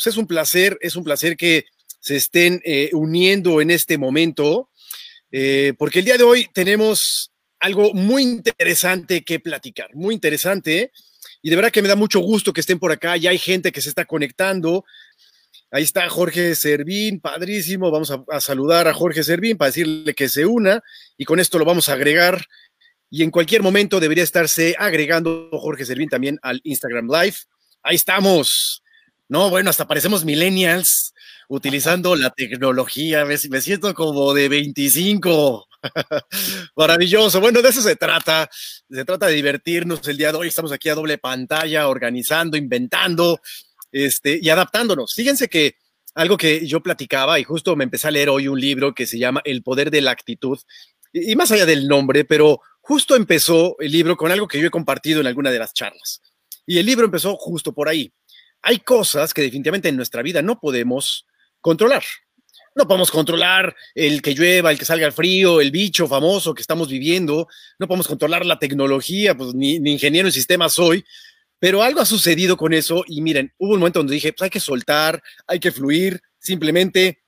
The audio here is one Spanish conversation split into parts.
pues es un placer, es un placer que se estén eh, uniendo en este momento, eh, porque el día de hoy tenemos algo muy interesante que platicar, muy interesante. Y de verdad que me da mucho gusto que estén por acá. Ya hay gente que se está conectando. Ahí está Jorge Servín, padrísimo. Vamos a, saludar a Jorge Servín para decirle que se una y con esto lo vamos a agregar. Y en cualquier momento debería estarse agregando Jorge Servín también al Instagram Live. Ahí estamos. No, bueno, hasta parecemos millennials utilizando la tecnología. Me, siento como de 25. Maravilloso. Bueno, de eso se trata. Se trata de divertirnos el día de hoy. Estamos aquí a doble pantalla, organizando, inventando este, y adaptándonos. Fíjense que algo que yo platicaba y justo me empecé a leer hoy un libro que se llama El poder de la actitud. Y, más allá del nombre, pero justo empezó el libro con algo que yo he compartido en alguna de las charlas. Y el libro empezó justo por ahí. Hay cosas que definitivamente en nuestra vida no podemos controlar. No podemos controlar el que llueva, el que salga el frío, el bicho famoso que estamos viviendo. No podemos controlar la tecnología, pues ni, ingeniero en sistemas soy. Pero algo ha sucedido con eso y miren, hubo un momento donde dije, pues hay que soltar, hay que fluir, simplemente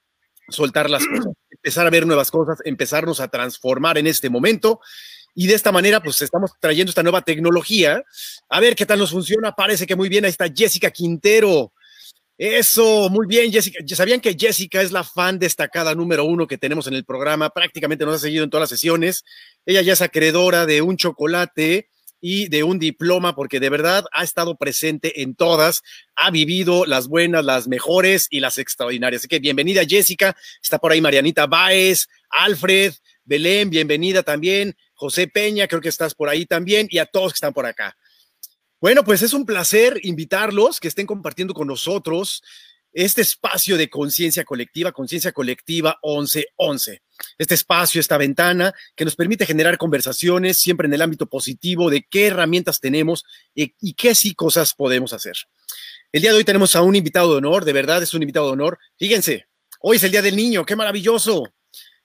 soltar las cosas, empezar a ver nuevas cosas, empezarnos a transformar en este momento. Y de esta manera, pues estamos trayendo esta nueva tecnología. A ver qué tal nos funciona. Parece que muy bien. Ahí está Jessica Quintero. Eso, muy bien, Jessica. ¿Sabían que Jessica es la fan destacada número uno que tenemos en el programa? Prácticamente nos ha seguido en todas las sesiones. Ella ya es acreedora de un chocolate y de un diploma, porque de verdad ha estado presente en todas, ha vivido las buenas, las mejores y las extraordinarias. Así que bienvenida, Jessica. Está por ahí Marianita Baez, Alfred, Belén, bienvenida también. José Peña, creo que estás por ahí también, y a todos que están por acá. Bueno, pues es un placer invitarlos, que estén compartiendo con nosotros este espacio de conciencia colectiva, conciencia colectiva 1111. Este espacio, esta ventana que nos permite generar conversaciones siempre en el ámbito positivo de qué herramientas tenemos y, y qué sí cosas podemos hacer. El día de hoy tenemos a un invitado de honor, de verdad es un invitado de honor. Fíjense, hoy es el Día del Niño, qué maravilloso.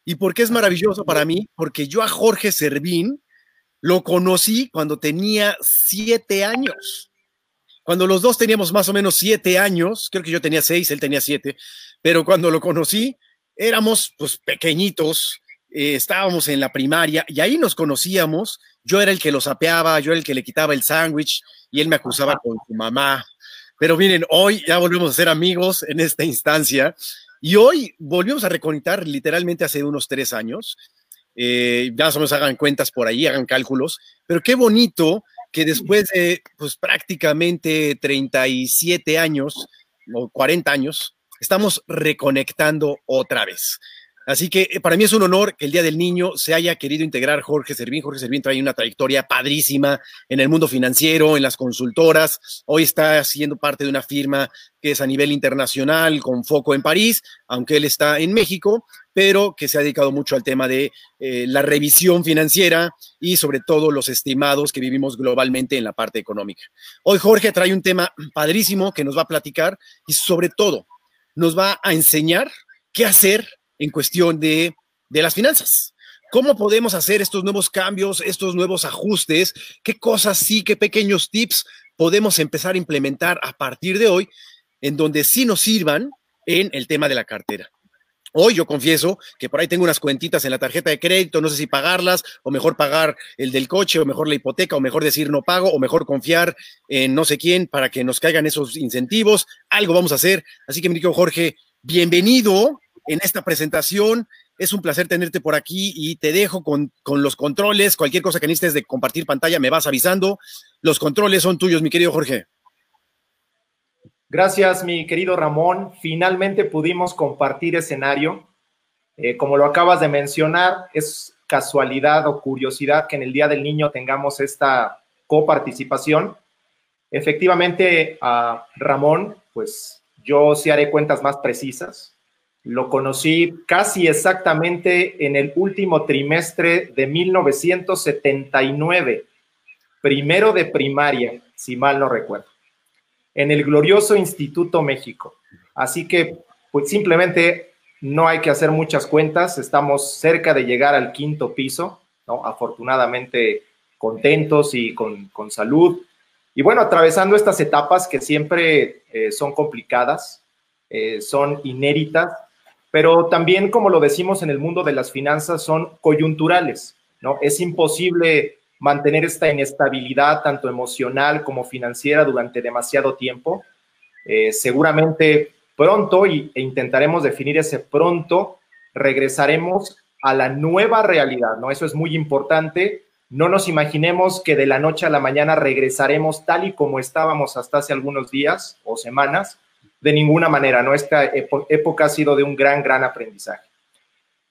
¿Y por qué es maravilloso para mí? Porque yo a Jorge Servín lo conocí cuando tenía siete años. Cuando los dos teníamos más o menos siete años, creo que yo tenía seis, él tenía siete, pero cuando lo conocí, éramos pues pequeñitos, eh, estábamos en la primaria y ahí nos conocíamos. Yo era el que lo sapeaba, yo era el que le quitaba el sándwich y él me acusaba con su mamá. Pero miren, hoy ya volvemos a ser amigos en esta instancia y hoy volvimos a reconectar literalmente hace unos tres años eh, ya más hagan cuentas por ahí, hagan cálculos, pero qué bonito que después de pues prácticamente 37 años o 40 años, estamos reconectando otra vez. Así que eh, para mí es un honor que el Día del Niño se haya querido integrar Jorge Servín. Jorge Servín trae una trayectoria padrísima en el mundo financiero, en las consultoras. Hoy está siendo parte de una firma que es a nivel internacional con foco en París, aunque él está en México, pero que se ha dedicado mucho al tema de eh, la revisión financiera y sobre todo los estimados que vivimos globalmente en la parte económica. Hoy Jorge trae un tema padrísimo que nos va a platicar y sobre todo nos va a enseñar qué hacer en cuestión de, de las finanzas. ¿Cómo podemos hacer estos nuevos cambios, estos nuevos ajustes? ¿Qué cosas sí, qué pequeños tips podemos empezar a implementar a partir de hoy en donde sí nos sirvan en el tema de la cartera? Hoy yo confieso que por ahí tengo unas cuentitas en la tarjeta de crédito, no sé si pagarlas o mejor pagar el del coche o mejor la hipoteca o mejor decir no pago o mejor confiar en no sé quién para que nos caigan esos incentivos. Algo vamos a hacer. Así que, mi querido Jorge, bienvenido en esta presentación. Es un placer tenerte por aquí y te dejo con, los controles. Cualquier cosa que necesites de compartir pantalla, me vas avisando. Los controles son tuyos, mi querido Jorge. Gracias, mi querido Ramón. Finalmente pudimos compartir escenario. Eh, como lo acabas de mencionar, es casualidad o curiosidad que en el Día del Niño tengamos esta coparticipación. Efectivamente, Ramón, pues yo sí haré cuentas más precisas. Lo conocí casi exactamente en el último trimestre de 1979, primero de primaria, si mal no recuerdo, en el glorioso Instituto México. Así que, pues simplemente no hay que hacer muchas cuentas, estamos cerca de llegar al quinto piso, ¿no? Afortunadamente contentos y con, salud. Y bueno, atravesando estas etapas que siempre eh, son complicadas, eh, son inéditas, pero también, como lo decimos en el mundo de las finanzas, son coyunturales, ¿no? Es imposible mantener esta inestabilidad tanto emocional como financiera durante demasiado tiempo. Eh, seguramente pronto, y, e intentaremos definir ese pronto, regresaremos a la nueva realidad, ¿no? Eso es muy importante. No nos imaginemos que de la noche a la mañana regresaremos tal y como estábamos hasta hace algunos días o semanas. De ninguna manera, ¿no? Esta época ha sido de un gran, gran aprendizaje.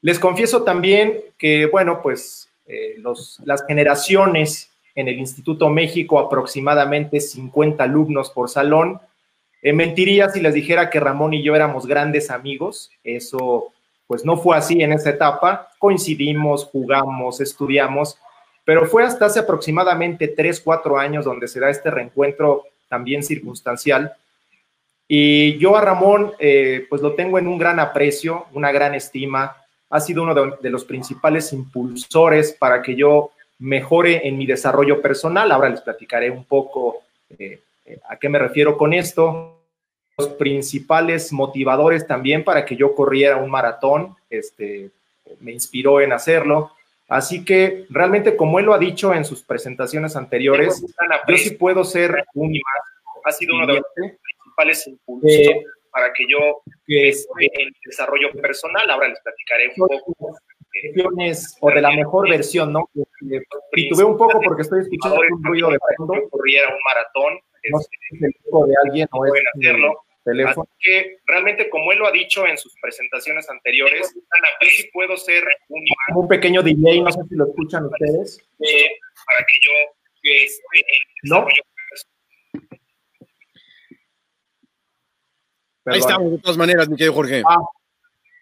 Les confieso también que, bueno, pues eh, las generaciones en el Instituto México, aproximadamente 50 alumnos por salón, eh, mentiría si les dijera que Ramón y yo éramos grandes amigos. Eso, pues no fue así en esa etapa. Coincidimos, jugamos, estudiamos, pero fue hasta hace aproximadamente 3, 4 años donde se da este reencuentro también circunstancial. Y yo a Ramón, eh, pues lo tengo en un gran aprecio, una gran estima ha sido uno de, los principales impulsores para que yo mejore en mi desarrollo personal. Ahora les platicaré un poco eh, eh, a qué me refiero con esto. Los principales motivadores también para que yo corriera un maratón, este, me inspiró en hacerlo. Así que realmente, como él lo ha dicho en sus presentaciones anteriores, yo sí puedo ser un ha sido uno de los principales impulsores para que yo que esté en desarrollo personal. Ahora les platicaré un poco. o de la mejor versión, ¿no? tuve un poco porque estoy escuchando un ruido de fondo. Corriera un maratón. No sé si es el de alguien o pueden hacerlo. Teléfono. Así que realmente, como él lo ha dicho en sus presentaciones anteriores, sí puedo ser un, un pequeño delay, no sé si lo escuchan ustedes. Eh, para que yo esté en desarrollo Ahí estamos, de todas maneras, mi querido Jorge. Ah,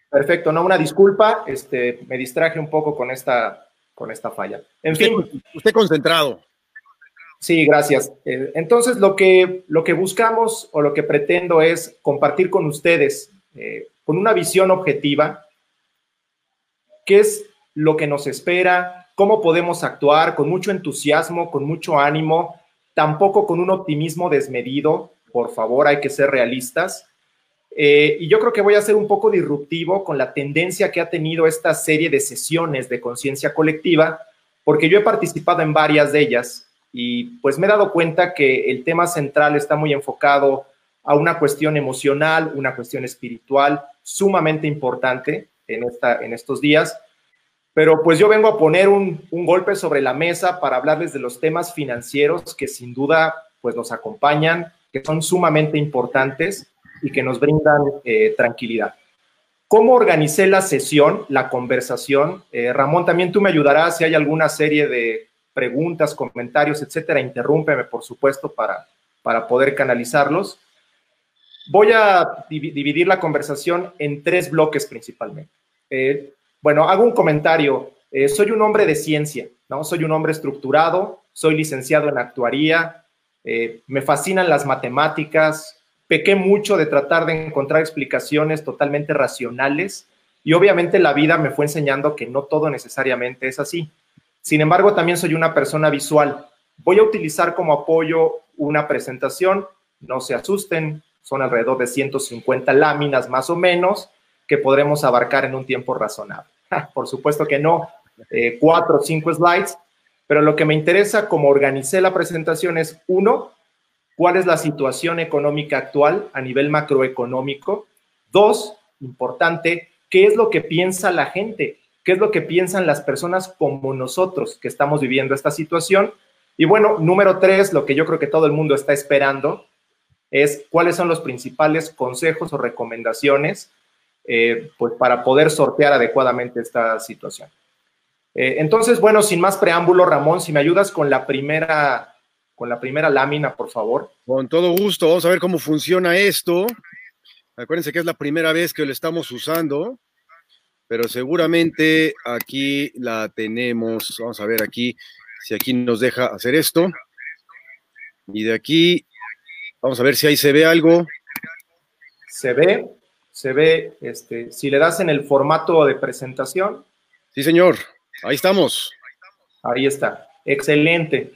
perfecto, no, una disculpa, este, me distraje un poco con esta, con esta falla. En fin. Usted concentrado. Sí, gracias. Eh, entonces, lo que, lo que buscamos o lo que pretendo es compartir con ustedes, eh, con una visión objetiva, qué es lo que nos espera, cómo podemos actuar con mucho entusiasmo, con mucho ánimo, tampoco con un optimismo desmedido. Por favor, hay que ser realistas eh, y yo creo que voy a ser un poco disruptivo con la tendencia que ha tenido esta serie de sesiones de conciencia colectiva, porque yo he participado en varias de ellas y pues me he dado cuenta que el tema central está muy enfocado a una cuestión emocional, una cuestión espiritual sumamente importante en, esta, en estos días. Pero pues yo vengo a poner un, un golpe sobre la mesa para hablarles de los temas financieros que sin duda pues nos acompañan, que son sumamente importantes y que nos brindan eh, tranquilidad. ¿Cómo organicé la sesión, la conversación? Eh, Ramón, también tú me ayudarás si hay alguna serie de preguntas, comentarios, etcétera. Interrúmpeme, por supuesto, para, para poder canalizarlos. Voy a dividir la conversación en tres bloques principalmente. Eh, bueno, hago un comentario. soy un hombre de ciencia, ¿no? Soy un hombre estructurado, soy licenciado en actuaría, me fascinan las matemáticas, pequé mucho de tratar de encontrar explicaciones totalmente racionales y obviamente la vida me fue enseñando que no todo necesariamente es así. Sin embargo, también soy una persona visual. Voy a utilizar como apoyo una presentación, no se asusten, son alrededor de 150 láminas más o menos que podremos abarcar en un tiempo razonable. Por supuesto que no, eh, cuatro o cinco slides, pero lo que me interesa como organicé la presentación es, uno, cuál es la situación económica actual a nivel macroeconómico. Dos, importante, qué es lo que piensa la gente, qué es lo que piensan las personas como nosotros que estamos viviendo esta situación. Y bueno, número tres, lo que yo creo que todo el mundo está esperando es cuáles son los principales consejos o recomendaciones eh, pues para poder sortear adecuadamente esta situación. Eh, entonces, bueno, sin más preámbulo, Ramón, si me ayudas con la primera con la primera lámina, por favor. Con todo gusto, vamos a ver cómo funciona esto. Acuérdense que es la primera vez que lo estamos usando, pero seguramente aquí la tenemos. Vamos a ver aquí si aquí nos deja hacer esto. Y de aquí, vamos a ver si ahí se ve algo. Se ve, se ve, este, si le das en el formato de presentación. Sí, señor, ahí estamos. Ahí está, excelente.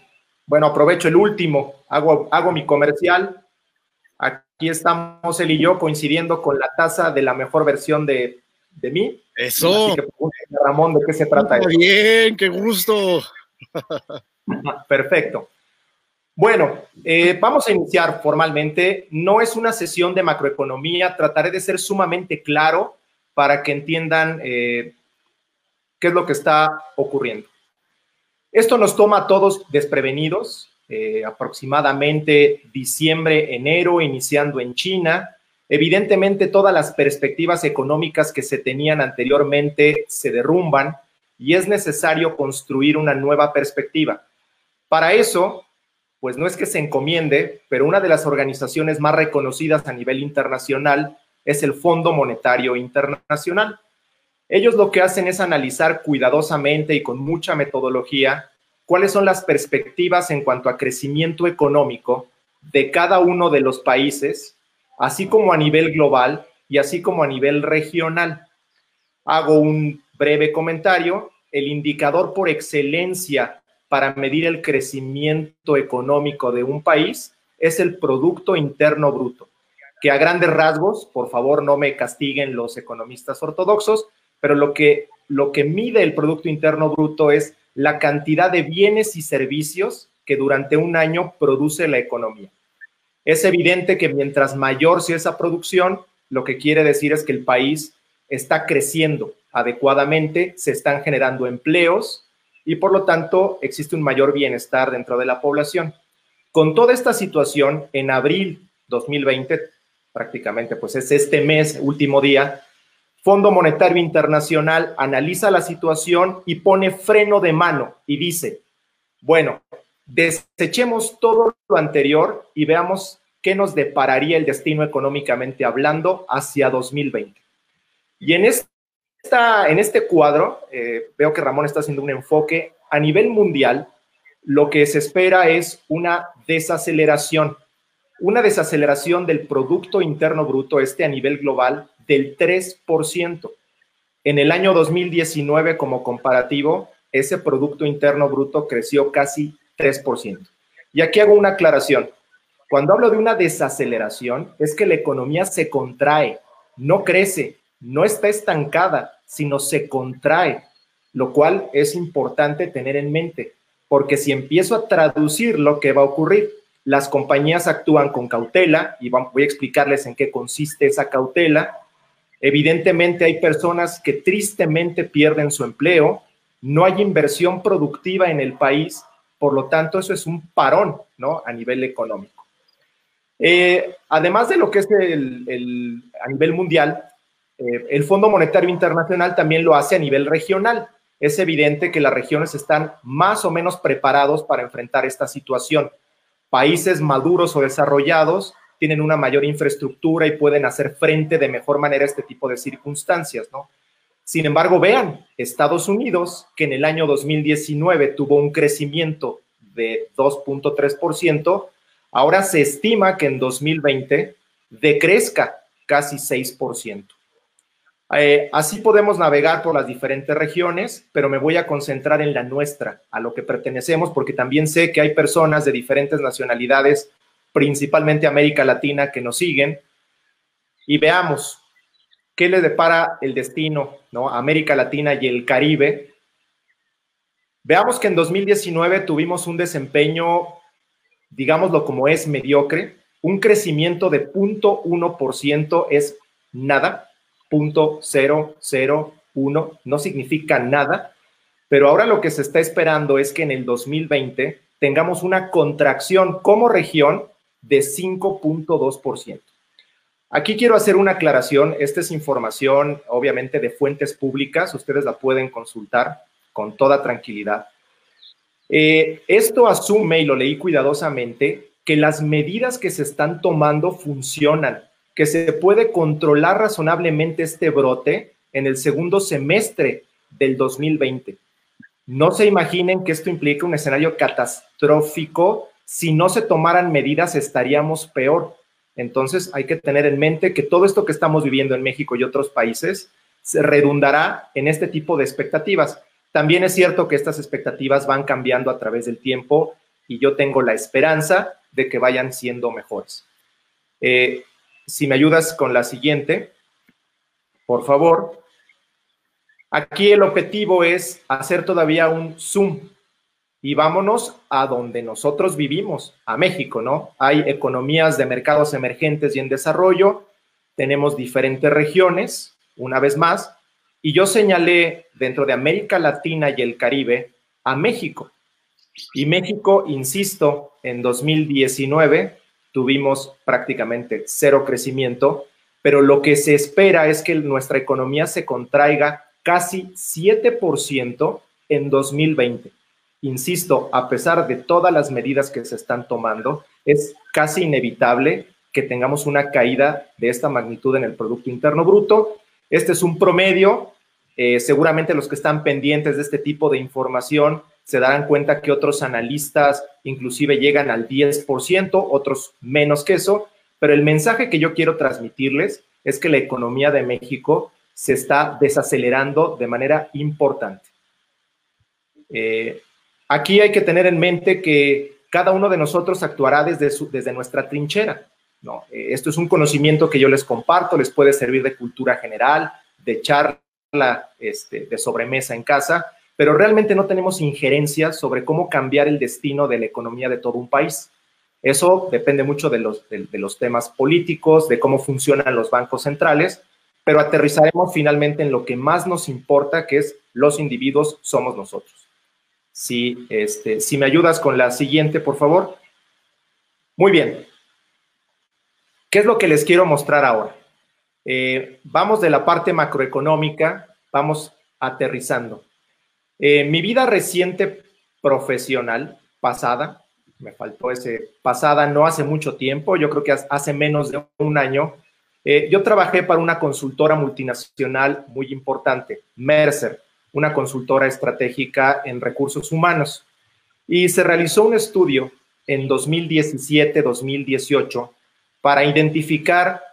Bueno, aprovecho el último, hago, hago mi comercial. Aquí estamos él y yo coincidiendo con la taza de la mejor versión de, de mí. Eso. Ramón, ¿de qué se trata? Muy bien, qué gusto. Perfecto. Bueno, eh, vamos a iniciar formalmente. No es una sesión de macroeconomía, trataré de ser sumamente claro para que entiendan eh, qué es lo que está ocurriendo. Esto nos toma a todos desprevenidos, eh, aproximadamente diciembre, enero, iniciando en China. Evidentemente, todas las perspectivas económicas que se tenían anteriormente se derrumban y es necesario construir una nueva perspectiva. Para eso, pues no es que se encomiende, pero una de las organizaciones más reconocidas a nivel internacional es el Fondo Monetario Internacional. Ellos lo que hacen es analizar cuidadosamente y con mucha metodología cuáles son las perspectivas en cuanto a crecimiento económico de cada uno de los países, así como a nivel global y así como a nivel regional. Hago un breve comentario. El indicador por excelencia para medir el crecimiento económico de un país es el Producto Interno Bruto, que a grandes rasgos, por favor no me castiguen los economistas ortodoxos, pero lo que, lo que mide el Producto Interno Bruto es la cantidad de bienes y servicios que durante un año produce la economía. Es evidente que mientras mayor sea esa producción, lo que quiere decir es que el país está creciendo adecuadamente, se están generando empleos y por lo tanto existe un mayor bienestar dentro de la población. Con toda esta situación, en abril 2020, prácticamente pues es este mes, último día, Fondo Monetario Internacional analiza la situación y pone freno de mano y dice, bueno, desechemos todo lo anterior y veamos qué nos depararía el destino económicamente hablando hacia 2020. Y en, esta, en este cuadro, eh, veo que Ramón está haciendo un enfoque a nivel mundial, lo que se espera es una desaceleración, una desaceleración del Producto Interno Bruto, este a nivel global, del 3%. En el año 2019, como comparativo, ese Producto Interno Bruto creció casi 3%. Y aquí hago una aclaración. Cuando hablo de una desaceleración, es que la economía se contrae, no crece, no está estancada, sino se contrae, lo cual es importante tener en mente, porque si empiezo a traducir lo que va a ocurrir, las compañías actúan con cautela y voy a explicarles en qué consiste esa cautela Evidentemente hay personas que tristemente pierden su empleo, no hay inversión productiva en el país, por lo tanto eso es un parón, ¿no? A nivel económico. Eh, además de lo que es el, a nivel mundial, eh, el Fondo Monetario Internacional también lo hace a nivel regional. Es evidente que las regiones están más o menos preparados para enfrentar esta situación. Países maduros o desarrollados tienen una mayor infraestructura y pueden hacer frente de mejor manera a este tipo de circunstancias, ¿no? Sin embargo, vean, Estados Unidos, que en el año 2019 tuvo un crecimiento de 2.3%, ahora se estima que en 2020 decrezca casi 6%. Eh, así podemos navegar por las diferentes regiones, pero me voy a concentrar en la nuestra, a lo que pertenecemos, porque también sé que hay personas de diferentes nacionalidades principalmente América Latina, que nos siguen, y veamos qué le depara el destino, ¿no? América Latina y el Caribe. Veamos que en 2019 tuvimos un desempeño, digámoslo como es, mediocre, un crecimiento de 0.1% es nada, 0.001 no significa nada, pero ahora lo que se está esperando es que en el 2020 tengamos una contracción como región de 5.2%. Aquí quiero hacer una aclaración. Esta es información, obviamente, de fuentes públicas. Ustedes la pueden consultar con toda tranquilidad. Eh, esto asume, y lo leí cuidadosamente, que las medidas que se están tomando funcionan, que se puede controlar razonablemente este brote en el segundo semestre del 2020. No se imaginen que esto implica un escenario catastrófico si no se tomaran medidas estaríamos peor. Entonces hay que tener en mente que todo esto que estamos viviendo en México y otros países se redundará en este tipo de expectativas. También es cierto que estas expectativas van cambiando a través del tiempo y yo tengo la esperanza de que vayan siendo mejores. Eh, si me ayudas con la siguiente, por favor. Aquí el objetivo es hacer todavía un zoom y vámonos a donde nosotros vivimos, a México, ¿no? Hay economías de mercados emergentes y en desarrollo, tenemos diferentes regiones, una vez más, y yo señalé dentro de América Latina y el Caribe a México. Y México, insisto, en 2019 tuvimos prácticamente cero crecimiento, pero lo que se espera es que nuestra economía se contraiga casi 7% en 2020. Insisto, a pesar de todas las medidas que se están tomando, es casi inevitable que tengamos una caída de esta magnitud en el Producto Interno Bruto. Este es un promedio. Eh, seguramente los que están pendientes de este tipo de información se darán cuenta que otros analistas inclusive llegan al 10%, otros menos que eso, pero el mensaje que yo quiero transmitirles es que la economía de México se está desacelerando de manera importante. Eh, aquí hay que tener en mente que cada uno de nosotros actuará desde, desde nuestra trinchera. No, eh, esto es un conocimiento que yo les comparto, les puede servir de cultura general, de charla este, de sobremesa en casa, pero realmente no tenemos injerencia sobre cómo cambiar el destino de la economía de todo un país. Eso depende mucho de los, de, los temas políticos, de cómo funcionan los bancos centrales, pero aterrizaremos finalmente en lo que más nos importa, que es los individuos somos nosotros. Si, este, si me ayudas con la siguiente, por favor. Muy bien. ¿Qué es lo que les quiero mostrar ahora? Eh, vamos de la parte macroeconómica, vamos aterrizando. Eh, mi vida reciente profesional, pasada, me faltó ese pasada no hace mucho tiempo, yo creo que hace menos de un año, eh, yo trabajé para una consultora multinacional muy importante, Mercer, una consultora estratégica en recursos humanos. Y se realizó un estudio en 2017-2018 para identificar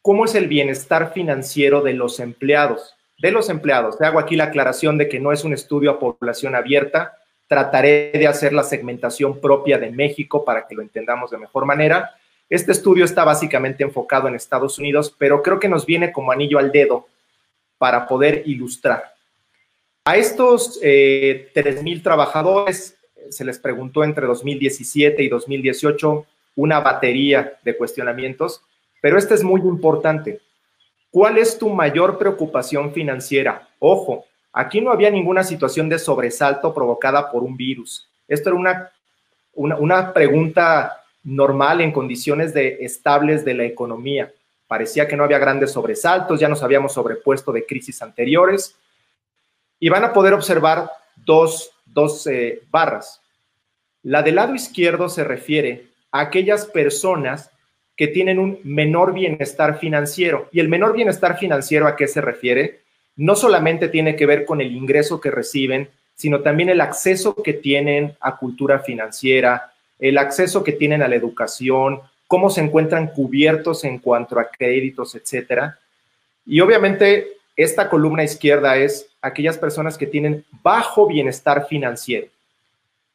cómo es el bienestar financiero de los empleados de los empleados. Te hago aquí la aclaración de que no es un estudio a población abierta. Trataré de hacer la segmentación propia de México para que lo entendamos de mejor manera. Este estudio está básicamente enfocado en Estados Unidos, pero creo que nos viene como anillo al dedo para poder ilustrar. A estos eh, 3.000 trabajadores se les preguntó entre 2017 y 2018 una batería de cuestionamientos, pero este es muy importante. ¿Cuál es tu mayor preocupación financiera? Ojo, aquí no había ninguna situación de sobresalto provocada por un virus. Esto era una, una, pregunta normal en condiciones de estables de la economía. Parecía que no había grandes sobresaltos, ya nos habíamos sobrepuesto de crisis anteriores. Y van a poder observar dos, dos eh, barras. La del lado izquierdo se refiere a aquellas personas que tienen un menor bienestar financiero. ¿Y el menor bienestar financiero a qué se refiere? No solamente tiene que ver con el ingreso que reciben, sino también el acceso que tienen a cultura financiera, el acceso que tienen a la educación, cómo se encuentran cubiertos en cuanto a créditos, etcétera. Y obviamente esta columna izquierda es aquellas personas que tienen bajo bienestar financiero.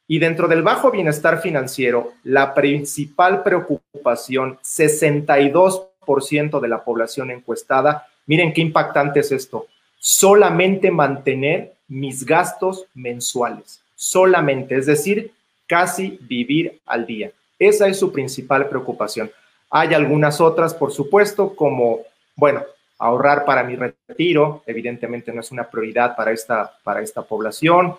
Y dentro del bajo bienestar financiero, la principal preocupación, 62% de la población encuestada, miren qué impactante es esto, solamente mantener mis gastos mensuales, solamente, es decir, casi vivir al día. Esa es su principal preocupación. Hay algunas otras, por supuesto, como, bueno, ahorrar para mi retiro, evidentemente no es una prioridad para esta, para esta población,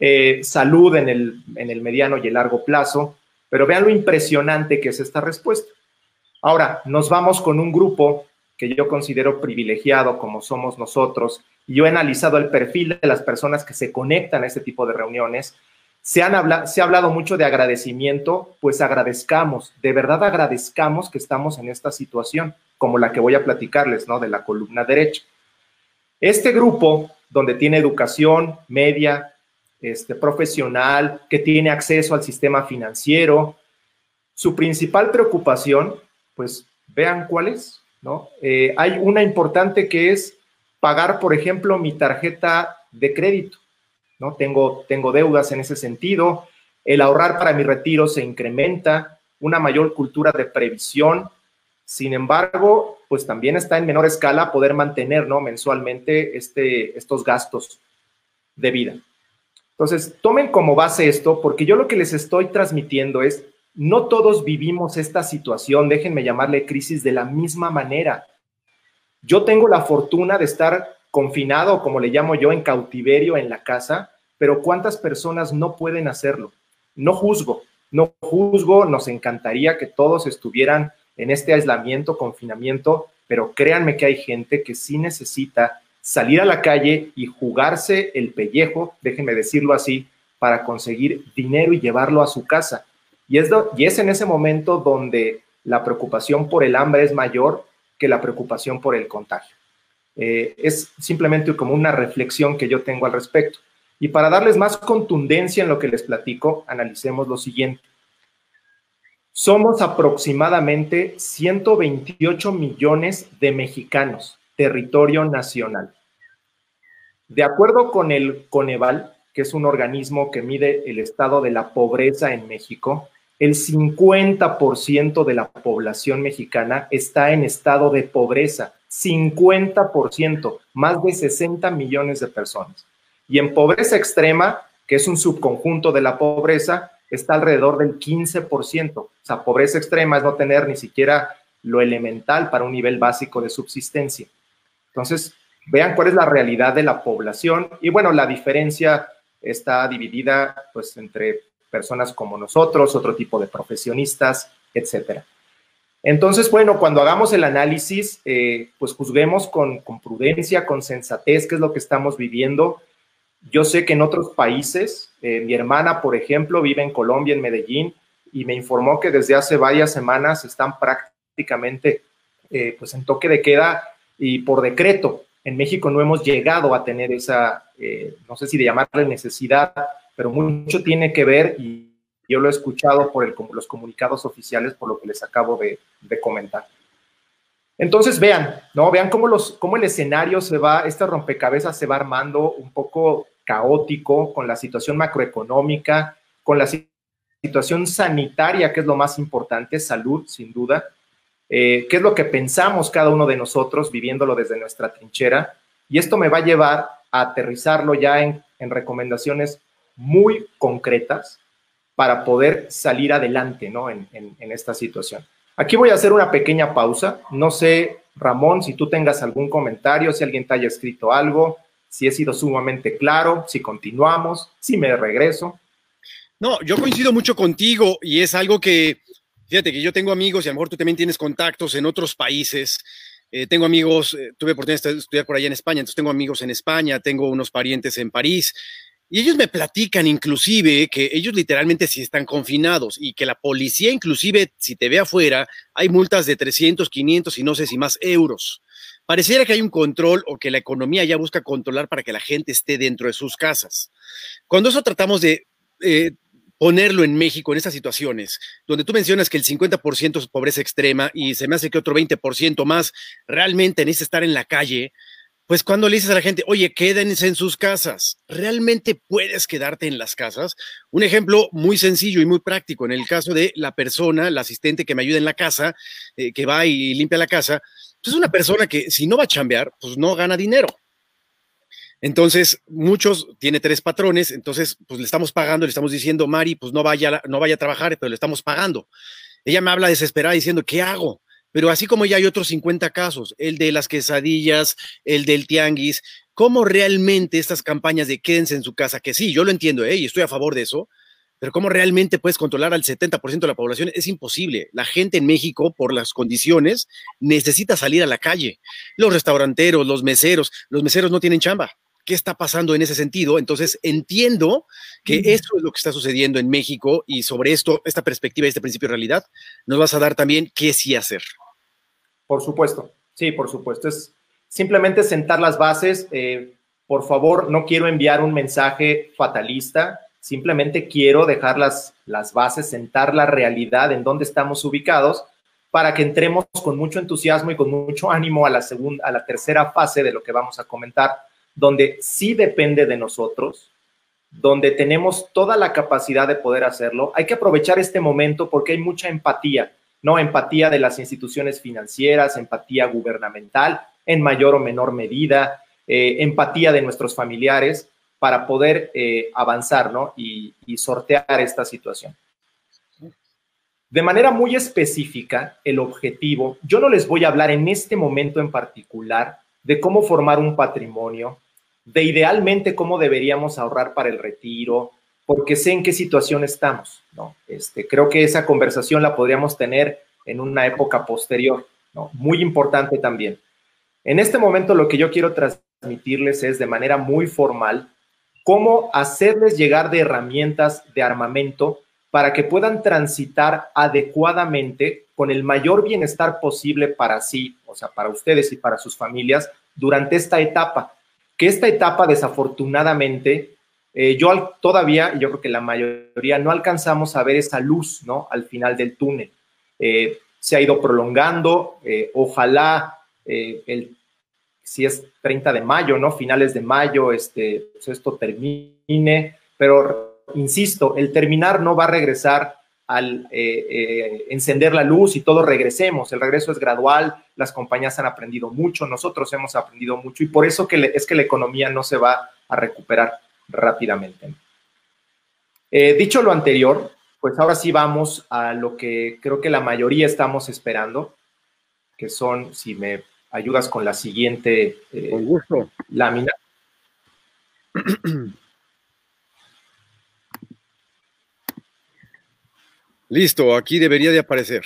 eh, salud en el, en el mediano y el largo plazo, pero vean lo impresionante que es esta respuesta. Ahora, nos vamos con un grupo que yo considero privilegiado como somos nosotros, y yo he analizado el perfil de las personas que se conectan a este tipo de reuniones. Se, han se ha hablado mucho de agradecimiento, pues agradezcamos, de verdad agradezcamos que estamos en esta situación, como la que voy a platicarles, ¿no? De la columna derecha. Este grupo, donde tiene educación media, este, profesional, que tiene acceso al sistema financiero. Su principal preocupación, pues vean cuál es, ¿no? Eh, hay una importante que es pagar, por ejemplo, mi tarjeta de crédito, ¿no? Tengo, tengo deudas en ese sentido. El ahorrar para mi retiro se incrementa, una mayor cultura de previsión. Sin embargo, pues también está en menor escala poder mantener ¿no? mensualmente este, estos gastos de vida. Entonces, tomen como base esto, porque yo lo que les estoy transmitiendo es, no todos vivimos esta situación, déjenme llamarle crisis de la misma manera. Yo tengo la fortuna de estar confinado, como le llamo yo, en cautiverio en la casa, pero ¿cuántas personas no pueden hacerlo? No juzgo, no juzgo, nos encantaría que todos estuvieran en este aislamiento, confinamiento, pero créanme que hay gente que sí necesita salir a la calle y jugarse el pellejo, déjenme decirlo así, para conseguir dinero y llevarlo a su casa. Y es, y es en ese momento donde la preocupación por el hambre es mayor que la preocupación por el contagio. Eh, es simplemente como una reflexión que yo tengo al respecto. Y para darles más contundencia en lo que les platico, analicemos lo siguiente. Somos aproximadamente 128 millones de mexicanos, territorio nacional. De acuerdo con el Coneval, que es un organismo que mide el estado de la pobreza en México, el 50% de la población mexicana está en estado de pobreza. 50%, más de 60 millones de personas. Y en pobreza extrema, que es un subconjunto de la pobreza, está alrededor del 15%. O sea, pobreza extrema es no tener ni siquiera lo elemental para un nivel básico de subsistencia. Entonces, vean cuál es la realidad de la población y bueno, la diferencia está dividida pues entre personas como nosotros, otro tipo de profesionistas, etcétera. Entonces, bueno, cuando hagamos el análisis, eh, pues juzguemos con, prudencia, con sensatez, qué es lo que estamos viviendo yo sé que en otros países, eh, mi hermana, por ejemplo, vive en Colombia, en Medellín, y me informó que desde hace varias semanas están prácticamente eh, pues en toque de queda y por decreto. En México no hemos llegado a tener esa, no sé si de llamarle necesidad, pero mucho tiene que ver y yo lo he escuchado por los comunicados oficiales, por lo que les acabo de, de comentar. Entonces vean, ¿no? Vean cómo, los, cómo el escenario se va, este rompecabezas se va armando un poco caótico con la situación macroeconómica, con la situación sanitaria, que es lo más importante, salud, sin duda. Eh, ¿Qué es lo que pensamos cada uno de nosotros viviéndolo desde nuestra trinchera? Y esto me va a llevar a aterrizarlo ya en, recomendaciones muy concretas para poder salir adelante ¿no? en esta situación. Aquí voy a hacer una pequeña pausa. No sé, Ramón, si tú tengas algún comentario, si alguien te haya escrito algo, si he sido sumamente claro, si continuamos, si me regreso. No, yo coincido mucho contigo y es algo que, fíjate que yo tengo amigos y a lo mejor tú también tienes contactos en otros países. Eh, tengo amigos, eh, tuve oportunidad de estudiar por allá en España, entonces tengo amigos en España, tengo unos parientes en París y ellos me platican inclusive que ellos literalmente sí están confinados y que la policía inclusive si te ve afuera hay multas de 300, 500 y no sé si más euros. Pareciera que hay un control o que la economía ya busca controlar para que la gente esté dentro de sus casas. Cuando eso tratamos de eh, ponerlo en México, en estas situaciones, donde tú mencionas que el 50% es pobreza extrema y se me hace que otro 20% más realmente necesita estar en la calle, pues cuando le dices a la gente, oye, quédense en sus casas, ¿realmente puedes quedarte en las casas? Un ejemplo muy sencillo y muy práctico, en el caso de la persona, la asistente que me ayuda en la casa, eh, que va y limpia la casa, pues es una persona que si no va a chambear, pues no gana dinero. Entonces, muchos, tiene tres patrones, entonces, pues le estamos pagando, le estamos diciendo, Mari, pues no vaya, no vaya a trabajar, pero le estamos pagando. Ella me habla desesperada diciendo, ¿qué hago? Pero así como ya hay otros 50 casos, el de las quesadillas, el del tianguis, ¿cómo realmente estas campañas de quédense en su casa, que sí, yo lo entiendo, ¿eh? y estoy a favor de eso, pero cómo realmente puedes controlar al 70% de la población es imposible. La gente en México, por las condiciones, necesita salir a la calle. Los restauranteros, los meseros, los meseros no tienen chamba. ¿Qué está pasando en ese sentido? Entonces, entiendo que eso es lo que está sucediendo en México y sobre esto, esta perspectiva y este principio de realidad, nos vas a dar también qué sí hacer. Por supuesto, sí, por supuesto. Es simplemente sentar las bases. Eh, por favor, no quiero enviar un mensaje fatalista, simplemente quiero dejar las, las bases, sentar la realidad en dónde estamos ubicados para que entremos con mucho entusiasmo y con mucho ánimo a la segunda, a la tercera fase de lo que vamos a comentar donde sí depende de nosotros, donde tenemos toda la capacidad de poder hacerlo. Hay que aprovechar este momento porque hay mucha empatía. ¿No? Empatía de las instituciones financieras, empatía gubernamental en mayor o menor medida, eh, empatía de nuestros familiares para poder eh, avanzar, ¿no? Y, y sortear esta situación. De manera muy específica, el objetivo, yo no les voy a hablar en este momento en particular de cómo formar un patrimonio, de idealmente cómo deberíamos ahorrar para el retiro, porque sé en qué situación estamos, ¿no? Este, creo que esa conversación la podríamos tener en una época posterior, ¿no? Muy importante también. En este momento lo que yo quiero transmitirles es de manera muy formal cómo hacerles llegar de herramientas de armamento para que puedan transitar adecuadamente con el mayor bienestar posible para sí, o sea, para ustedes y para sus familias durante esta etapa. Que esta etapa, desafortunadamente, eh, yo todavía, yo creo que la mayoría, no alcanzamos a ver esa luz, ¿no? Al final del túnel. Eh, se ha ido prolongando, eh, ojalá el, si es 30 de mayo, ¿no? Finales de mayo, este, pues esto termine, pero insisto, el terminar no va a regresar al encender la luz y todos regresemos. El regreso es gradual, las compañías han aprendido mucho, nosotros hemos aprendido mucho y por eso es que la economía no se va a recuperar rápidamente. Eh, dicho lo anterior, pues ahora sí vamos a lo que creo que la mayoría estamos esperando, que son, si me ayudas con la siguiente lámina. Listo, aquí debería de aparecer.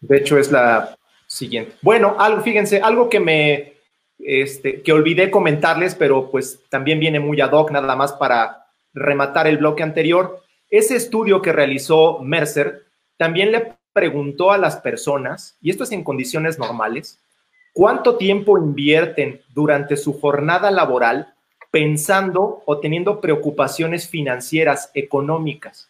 De hecho, es la siguiente. Bueno, algo, fíjense, algo que me, este, que olvidé comentarles, pero pues también viene muy ad hoc, nada más para rematar el bloque anterior. Ese estudio que realizó Mercer también le preguntó a las personas, y esto es en condiciones normales, cuánto tiempo invierten durante su jornada laboral pensando o teniendo preocupaciones financieras, económicas.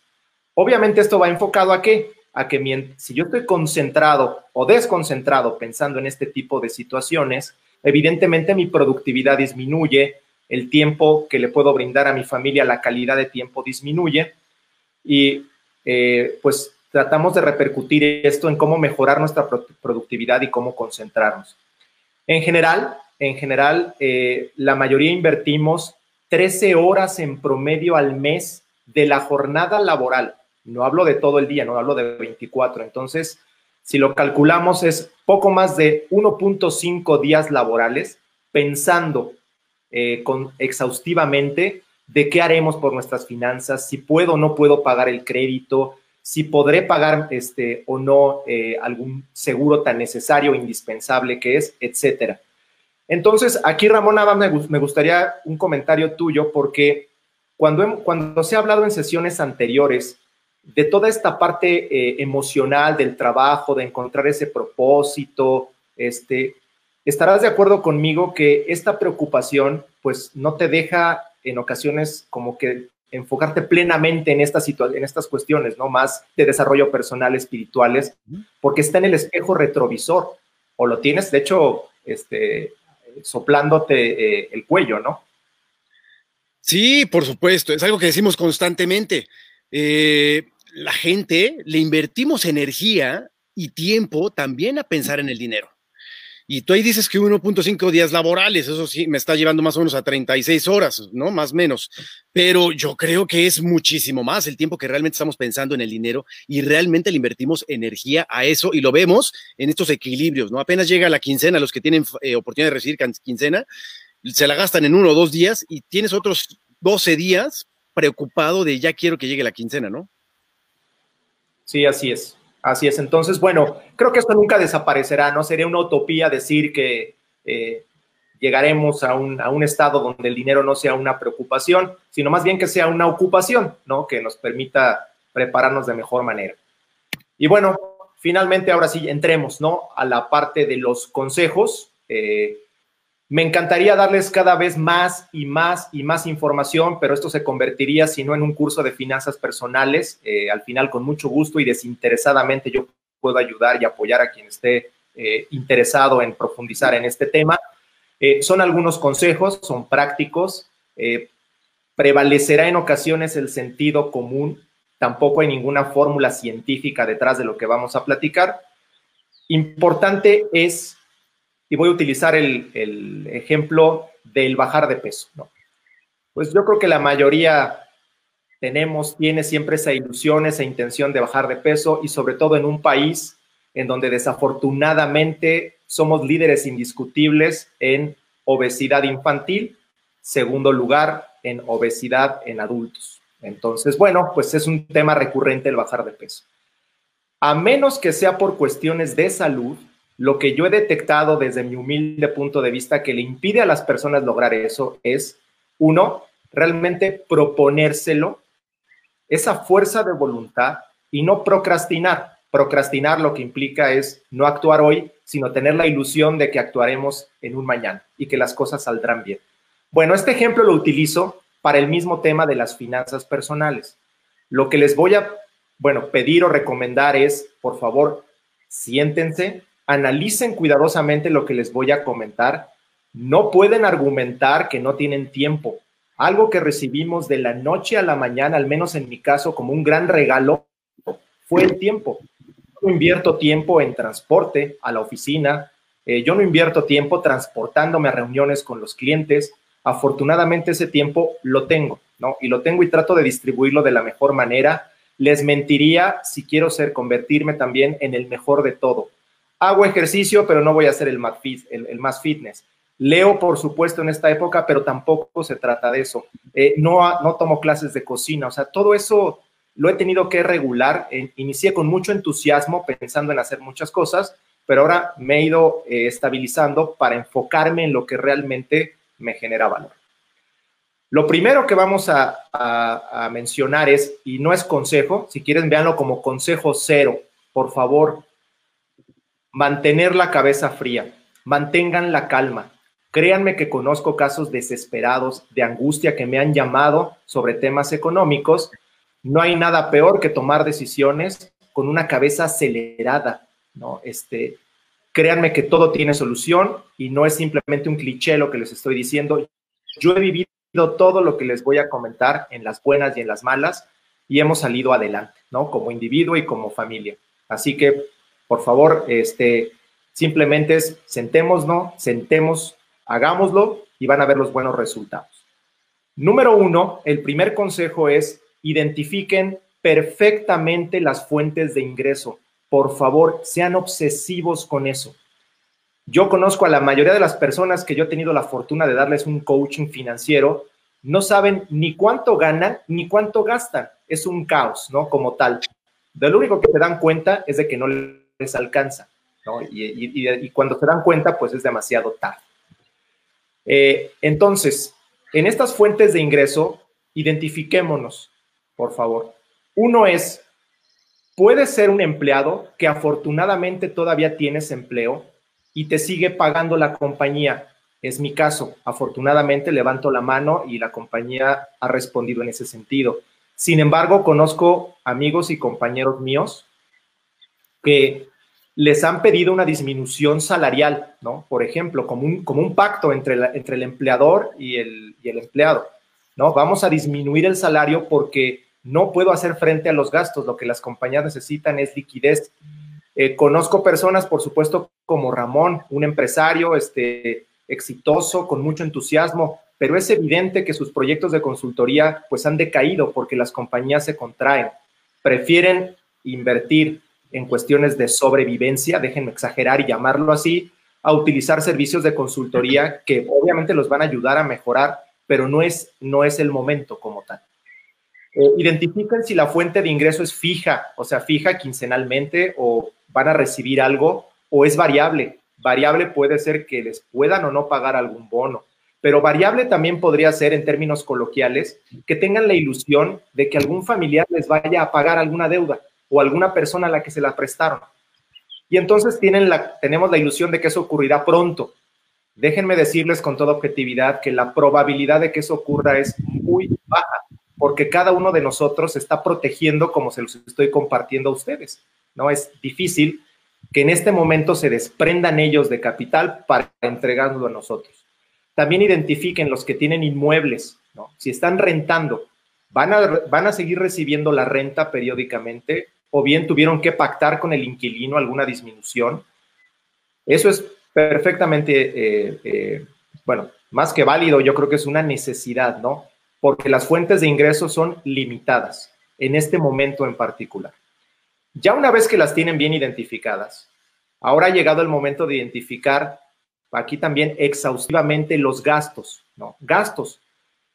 Obviamente esto va enfocado a qué? A que si yo estoy concentrado o desconcentrado pensando en este tipo de situaciones, evidentemente mi productividad disminuye, el tiempo que le puedo brindar a mi familia, la calidad de tiempo disminuye y eh, pues tratamos de repercutir esto en cómo mejorar nuestra productividad y cómo concentrarnos. En general, en general, eh, la mayoría invertimos 13 horas en promedio al mes de la jornada laboral. No hablo de todo el día, no hablo de 24. Entonces, si lo calculamos, es poco más de 1.5 días laborales pensando eh, con, exhaustivamente de qué haremos por nuestras finanzas, si puedo o no puedo pagar el crédito, si podré pagar este, o no eh, algún seguro tan necesario indispensable que es, etcétera. Entonces, aquí, me, me gustaría un comentario tuyo, porque cuando, cuando se ha hablado en sesiones anteriores de toda esta parte eh, emocional del trabajo, de encontrar ese propósito, este, estarás de acuerdo conmigo que esta preocupación, pues, no te deja en ocasiones como que enfocarte plenamente en, esta en estas cuestiones, ¿no? Más de desarrollo personal, espirituales, porque está en el espejo retrovisor, o lo tienes, de hecho, este, soplándote eh, el cuello, ¿no? Sí, por supuesto, es algo que decimos constantemente. Eh, la gente le invertimos energía y tiempo también a pensar en el dinero. Y tú ahí dices que 1.5 días laborales, eso sí, me está llevando más o menos a 36 horas, ¿no? Más o menos. Pero yo creo que es muchísimo más el tiempo que realmente estamos pensando en el dinero y realmente le invertimos energía a eso y lo vemos en estos equilibrios, ¿no? Apenas llega la quincena, los que tienen eh, oportunidad de recibir quincena, se la gastan en uno o dos días y tienes otros 12 días preocupado de ya quiero que llegue la quincena, ¿no? Sí, así es. Así es. Entonces, bueno, creo que esto nunca desaparecerá, ¿no? Sería una utopía decir que eh, llegaremos a un, a un, estado donde el dinero no sea una preocupación, sino más bien que sea una ocupación, ¿no? Que nos permita prepararnos de mejor manera. Y bueno, finalmente ahora sí entremos, ¿no? A la parte de los consejos. Eh, me encantaría darles cada vez más y más y más información, pero esto se convertiría, si no, en un curso de finanzas personales. Eh, al final, con mucho gusto y desinteresadamente, yo puedo ayudar y apoyar a quien esté eh, interesado en profundizar en este tema. Eh, son algunos consejos, son prácticos. prevalecerá en ocasiones el sentido común, tampoco hay ninguna fórmula científica detrás de lo que vamos a platicar. Importante es, y voy a utilizar el, ejemplo del bajar de peso. Pues yo creo que la mayoría tenemos, tiene siempre esa ilusión, esa intención de bajar de peso y sobre todo en un país en donde desafortunadamente somos líderes indiscutibles en obesidad infantil, segundo lugar en obesidad en adultos. Entonces, bueno, pues es un tema recurrente el bajar de peso. A menos que sea por cuestiones de salud, lo que yo he detectado desde mi humilde punto de vista que le impide a las personas lograr eso es, uno, realmente proponérselo, esa fuerza de voluntad y no procrastinar. Procrastinar lo que implica es no actuar hoy, sino tener la ilusión de que actuaremos en un mañana y que las cosas saldrán bien. Bueno, este ejemplo lo utilizo para el mismo tema de las finanzas personales. Lo que les voy a, bueno, pedir o recomendar es, por favor, siéntense, analicen cuidadosamente lo que les voy a comentar. No pueden argumentar que no tienen tiempo. Algo que recibimos de la noche a la mañana, al menos en mi caso, como un gran regalo, fue el tiempo. Yo invierto tiempo en transporte a la oficina, eh, yo no invierto tiempo transportándome a reuniones con los clientes, Afortunadamente ese tiempo lo tengo, ¿no? Y lo tengo y trato de distribuirlo de la mejor manera. Les mentiría si quiero ser, convertirme también en el mejor de todo. Hago ejercicio, pero no voy a ser el más, el, fitness. Leo, por supuesto, en esta época, pero tampoco se trata de eso. Eh, no, no tomo clases de cocina, o sea, todo eso lo he tenido que regular. Eh, inicié con mucho entusiasmo pensando en hacer muchas cosas, pero ahora me he ido eh, estabilizando para enfocarme en lo que realmente me genera valor. Lo primero que vamos a, mencionar es, y no es consejo, si quieren véanlo como consejo cero, por favor, mantener la cabeza fría, mantengan la calma. Créanme que conozco casos desesperados de angustia que me han llamado sobre temas económicos. No hay nada peor que tomar decisiones con una cabeza acelerada, ¿no? Este, Créanme que todo tiene solución y no es simplemente un cliché lo que les estoy diciendo. Yo he vivido todo lo que les voy a comentar en las buenas y en las malas y hemos salido adelante, ¿no? Como individuo y como familia. Así que, por favor, este, simplemente es sentémonos, sentemos, hagámoslo y van a ver los buenos resultados. Número uno, el primer consejo es identifiquen perfectamente las fuentes de ingreso por favor, sean obsesivos con eso. Yo conozco a la mayoría de las personas que yo he tenido la fortuna de darles un coaching financiero, no saben ni cuánto ganan ni cuánto gastan. Es un caos, ¿no? Como tal. De lo único que se dan cuenta es de que no les alcanza, ¿no? Y, cuando se dan cuenta, pues es demasiado tarde. Eh, entonces, en estas fuentes de ingreso, identifiquémonos, por favor. Uno es Puedes ser un empleado que afortunadamente todavía tienes empleo y te sigue pagando la compañía. Es mi caso. Afortunadamente levanto la mano y la compañía ha respondido en ese sentido. Sin embargo, conozco amigos y compañeros míos que les han pedido una disminución salarial, ¿no? Por ejemplo, como un, como un pacto entre, entre el empleador y el, y el empleado, ¿no? Vamos a disminuir el salario porque no puedo hacer frente a los gastos, lo que las compañías necesitan es liquidez. Eh, conozco personas, por supuesto, como Ramón, un empresario este, exitoso, con mucho entusiasmo, pero es evidente que sus proyectos de consultoría pues han decaído porque las compañías se contraen. Prefieren invertir en cuestiones de sobrevivencia, déjenme exagerar y llamarlo así, a utilizar servicios de consultoría que obviamente los van a ayudar a mejorar, pero no es, no es el momento como tal. Eh, identifiquen si la fuente de ingreso es fija, o sea, fija quincenalmente o van a recibir algo o es variable. Variable puede ser que les puedan o no pagar algún bono, pero variable también podría ser en términos coloquiales que tengan la ilusión de que algún familiar les vaya a pagar alguna deuda o alguna persona a la que se la prestaron. Y entonces tienen la, tenemos la ilusión de que eso ocurrirá pronto. Déjenme decirles con toda objetividad que la probabilidad de que eso ocurra es muy baja porque cada uno de nosotros está protegiendo como se los estoy compartiendo a ustedes, ¿no? Es difícil que en este momento se desprendan ellos de capital para entregarlo a nosotros. También identifiquen los que tienen inmuebles, ¿no? Si están rentando, van a, van a seguir recibiendo la renta periódicamente o bien tuvieron que pactar con el inquilino alguna disminución. Eso es perfectamente, eh, eh, bueno, más que válido, yo creo que es una necesidad, ¿no? Porque las fuentes de ingresos son limitadas en este momento en particular. Ya una vez que las tienen bien identificadas, ahora ha llegado el momento de identificar aquí también exhaustivamente los gastos, ¿no? Gastos.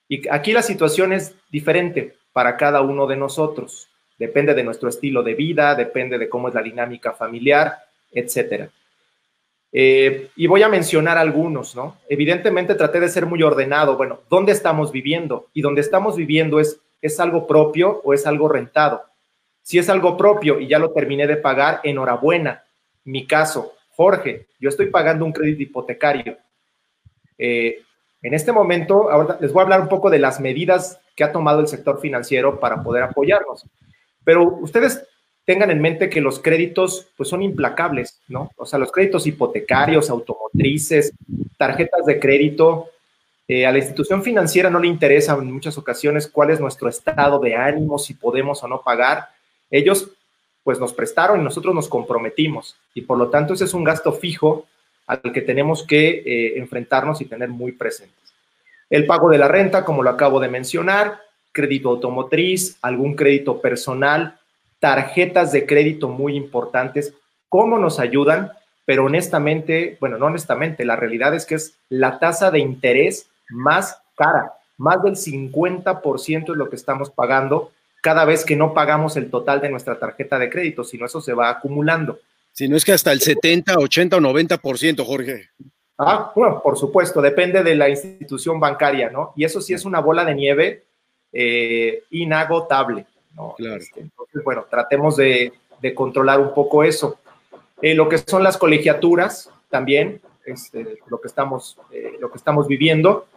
Y aquí la situación es diferente para cada uno de nosotros. Depende de nuestro estilo de vida, depende de cómo es la dinámica familiar, etcétera. Eh, y voy a mencionar algunos, ¿no? Evidentemente traté de ser muy ordenado. Bueno, ¿dónde estamos viviendo? Y dónde estamos viviendo es, es algo propio o es algo rentado. Si es algo propio y ya lo terminé de pagar, enhorabuena. Mi caso, Jorge, yo estoy pagando un crédito hipotecario. Eh, en este momento, ahora les voy a hablar un poco de las medidas que ha tomado el sector financiero para poder apoyarnos. Pero ustedes tengan en mente que los créditos pues son implacables, ¿no? O sea, los créditos hipotecarios, automotrices, tarjetas de crédito, eh, a la institución financiera no le interesa en muchas ocasiones cuál es nuestro estado de ánimo, si podemos o no pagar. Ellos pues nos prestaron y nosotros nos comprometimos y por lo tanto ese es un gasto fijo al que tenemos que eh, enfrentarnos y tener muy presentes. El pago de la renta, como lo acabo de mencionar, crédito automotriz, algún crédito personal, tarjetas de crédito muy importantes, cómo nos ayudan, pero honestamente, bueno, no honestamente, la realidad es que es la tasa de interés más cara, más del 50% es lo que estamos pagando cada vez que no pagamos el total de nuestra tarjeta de crédito, sino eso se va acumulando. Si no es que hasta el 70, 80 o 90%, Jorge. Ah, bueno, por supuesto, depende de la institución bancaria, ¿no? Y eso sí es una bola de nieve eh, inagotable. Este, entonces, bueno, tratemos de, controlar un poco eso. Eh, lo que son las colegiaturas, también, este, lo, que estamos, eh, lo que estamos viviendo.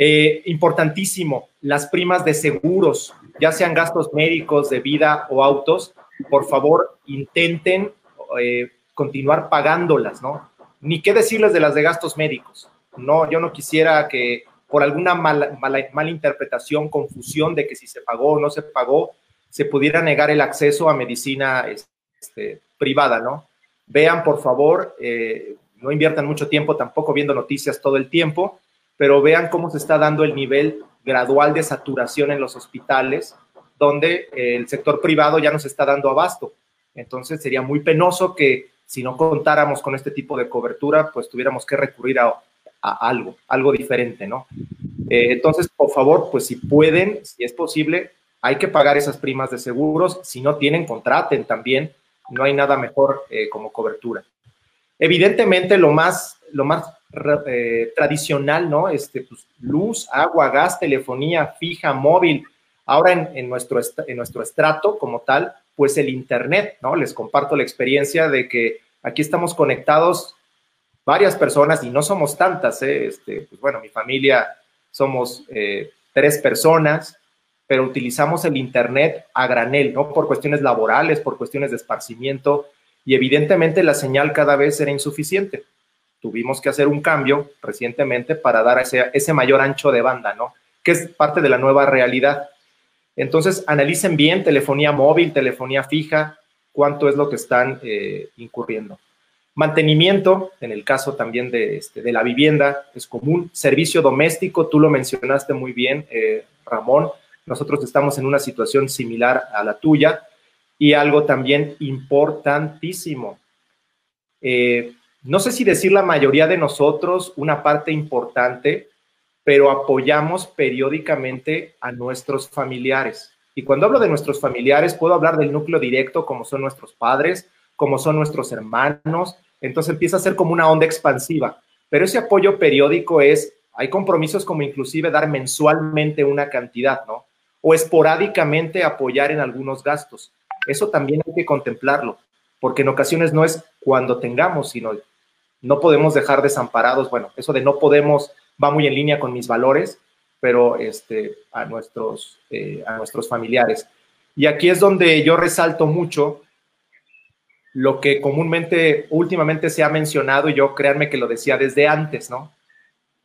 Importantísimo, las primas de seguros, ya sean gastos médicos, de vida o autos, por favor, intenten continuar pagándolas, ¿no? Ni qué decirles de las de gastos médicos. No, yo no quisiera que por alguna mala, mala, interpretación, confusión de que si se pagó o no se pagó, se pudiera negar el acceso a medicina este, privada, ¿no? Vean, por favor, eh, no inviertan mucho tiempo tampoco viendo noticias todo el tiempo, pero vean cómo se está dando el nivel gradual de saturación en los hospitales, donde eh, el sector privado ya nos está dando abasto. Entonces sería muy penoso que si no contáramos con este tipo de cobertura, pues tuviéramos que recurrir a a algo, algo diferente, ¿no? Eh, entonces, por favor, pues si pueden, si es posible, hay que pagar esas primas de seguros. Si no tienen, contraten también. No hay nada mejor eh, como cobertura. Evidentemente, lo más, lo más eh, tradicional, ¿no? Este, pues, luz, agua, gas, telefonía fija, móvil. Ahora en, en, nuestro, en nuestro estrato como tal, pues el Internet, ¿no? Les comparto la experiencia de que aquí estamos conectados varias personas, y no somos tantas, ¿eh? este, pues bueno, mi familia somos eh, tres personas, pero utilizamos el Internet a granel, ¿no? Por cuestiones laborales, por cuestiones de esparcimiento, y evidentemente la señal cada vez era insuficiente. Tuvimos que hacer un cambio recientemente para dar ese, ese mayor ancho de banda, ¿no? Que es parte de la nueva realidad. Entonces, analicen bien telefonía móvil, telefonía fija, cuánto es lo que están eh, incurriendo. Mantenimiento, en el caso también de, este, de la vivienda, es común. Servicio doméstico, tú lo mencionaste muy bien, eh, Ramón. Nosotros estamos en una situación similar a la tuya. Y algo también importantísimo. Eh, no sé si decir la mayoría de nosotros, una parte importante, pero apoyamos periódicamente a nuestros familiares. Y cuando hablo de nuestros familiares, puedo hablar del núcleo directo, como son nuestros padres, como son nuestros hermanos, entonces empieza a ser como una onda expansiva. Pero ese apoyo periódico es, hay compromisos como inclusive dar mensualmente una cantidad, ¿no? O esporádicamente apoyar en algunos gastos. Eso también hay que contemplarlo, porque en ocasiones no es cuando tengamos, sino no podemos dejar desamparados. Bueno, eso de no podemos va muy en línea con mis valores, pero este, a, nuestros, eh, a nuestros familiares. Y aquí es donde yo resalto mucho lo que comúnmente últimamente se ha mencionado, y yo créanme que lo decía desde antes, ¿no?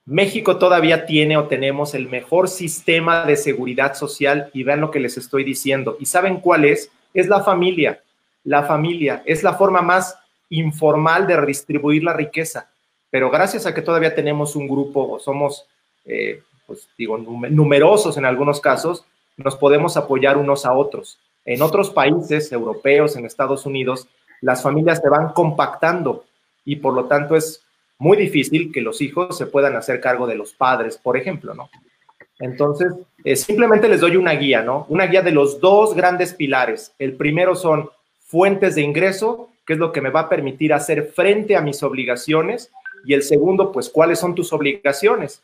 México todavía tiene o tenemos el mejor sistema de seguridad social y vean lo que les estoy diciendo. ¿Y saben cuál es? Es la familia. La familia es la forma más informal de redistribuir la riqueza. Pero gracias a que todavía tenemos un grupo o somos, eh, pues digo, numerosos en algunos casos, nos podemos apoyar unos a otros. En otros países europeos, en Estados Unidos, las familias se van compactando y por lo tanto es muy difícil que los hijos se puedan hacer cargo de los padres, por ejemplo, ¿no? Entonces, eh, simplemente les doy una guía, ¿no? Una guía de los dos grandes pilares. El primero son fuentes de ingreso, que es lo que me va a permitir hacer frente a mis obligaciones. Y el segundo, pues, ¿cuáles son tus obligaciones?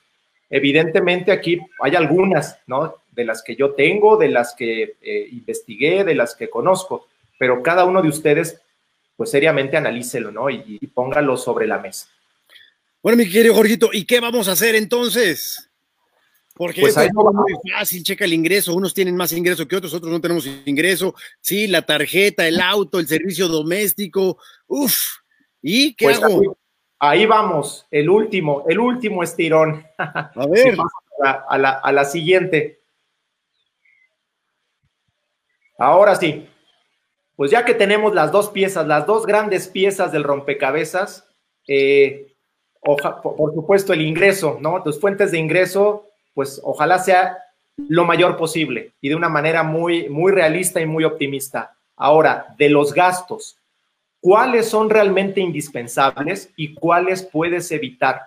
Evidentemente aquí hay algunas, ¿no? De las que yo tengo, de las que eh, investigué, de las que conozco, pero cada uno de ustedes, pues seriamente analícelo, ¿no? Y, y póngalo sobre la mesa. Bueno, mi querido Jorgito, ¿y qué vamos a hacer entonces? Porque pues es muy fácil, checa el ingreso, unos tienen más ingreso que otros, otros no tenemos ingreso, sí, la tarjeta, el auto, el servicio doméstico, uff, ¿y qué pues hago? Ahí, vamos, el último, el último estirón. A ver. a, la, a la siguiente. Ahora sí, pues ya que tenemos las dos piezas, las dos grandes piezas del rompecabezas, eh, por, supuesto, el ingreso, ¿no? Tus fuentes de ingreso, pues ojalá sea lo mayor posible y de una manera muy, muy realista y muy optimista. Ahora, de los gastos, ¿cuáles son realmente indispensables y cuáles puedes evitar?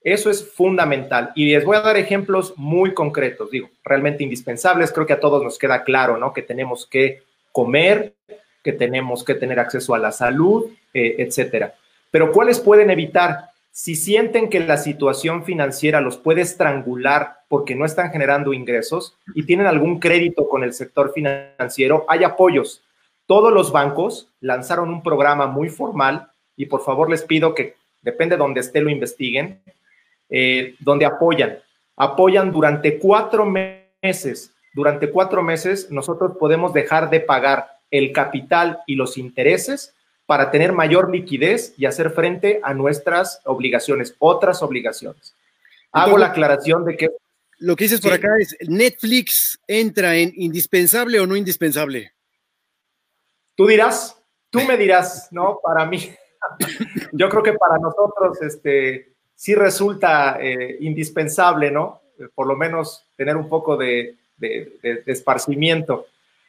Eso es fundamental. Y les voy a dar ejemplos muy concretos, digo, realmente indispensables. Creo que a todos nos queda claro, ¿no? Que tenemos que comer, que tenemos que tener acceso a la salud, eh, etcétera. Pero ¿cuáles pueden evitar? Si sienten que la situación financiera los puede estrangular porque no están generando ingresos y tienen algún crédito con el sector financiero, hay apoyos. Todos los bancos lanzaron un programa muy formal y por favor les pido que, depende de donde esté, lo investiguen, eh, donde apoyan. Apoyan durante cuatro meses. Durante cuatro meses nosotros podemos dejar de pagar el capital y los intereses para tener mayor liquidez y hacer frente a nuestras obligaciones, otras obligaciones. Hago la aclaración de que... Lo que dices por acá es, ¿Netflix entra en indispensable o no indispensable? Tú dirás, tú me dirás, ¿no? Para mí, yo creo que para nosotros este, sí resulta eh, indispensable, ¿no? Por lo menos tener un poco de, de esparcimiento.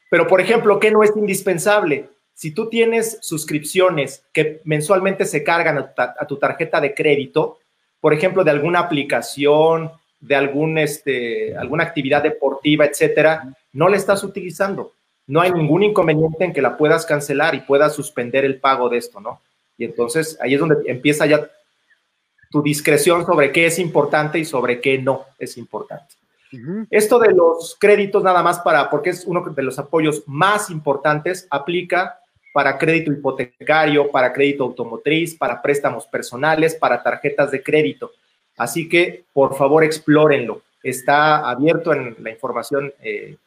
Pero, por ejemplo, ¿qué no es indispensable? Si tú tienes suscripciones que mensualmente se cargan a, tu tarjeta de crédito, por ejemplo, de alguna aplicación, de algún, este, alguna actividad deportiva, etcétera, no la estás utilizando. No hay ningún inconveniente en que la puedas cancelar y puedas suspender el pago de esto, ¿no? Y entonces ahí es donde empieza ya tu discreción sobre qué es importante y sobre qué no es importante. Esto de los créditos, nada más para, porque es uno de los apoyos más importantes, aplica para crédito hipotecario, para crédito automotriz, para préstamos personales, para tarjetas de crédito. Así que, por favor, explórenlo. Está abierto en la información eh,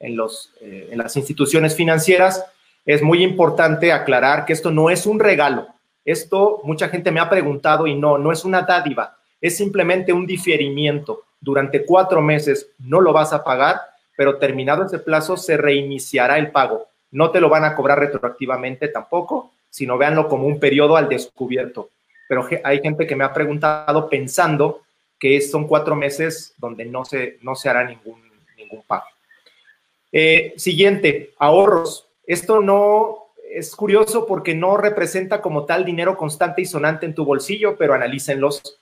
en, los, eh, en las instituciones financieras. Es muy importante aclarar que esto no es un regalo. Esto mucha gente me ha preguntado y no, no es una dádiva. Es simplemente un diferimiento. Durante cuatro meses no lo vas a pagar, pero terminado ese plazo se reiniciará el pago no te lo van a cobrar retroactivamente tampoco, sino véanlo como un periodo al descubierto. Pero hay gente que me ha preguntado pensando que son cuatro meses donde no se, no se hará ningún, ningún pago. Eh, siguiente, ahorros. Esto no es curioso porque no representa como tal dinero constante y sonante en tu bolsillo, pero analícenlos.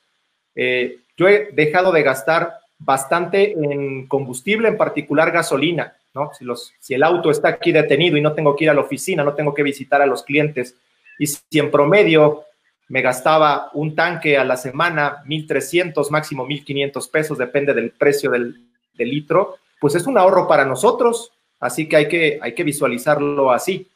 Eh, yo he dejado de gastar bastante en combustible, en particular gasolina. Si, los, si el auto está aquí detenido y no tengo que ir a la oficina, no tengo que visitar a los clientes, y si en promedio me gastaba un tanque a la semana, 1.300, máximo 1.500 pesos, depende del precio del, litro, pues es un ahorro para nosotros, así que hay que, hay que visualizarlo así.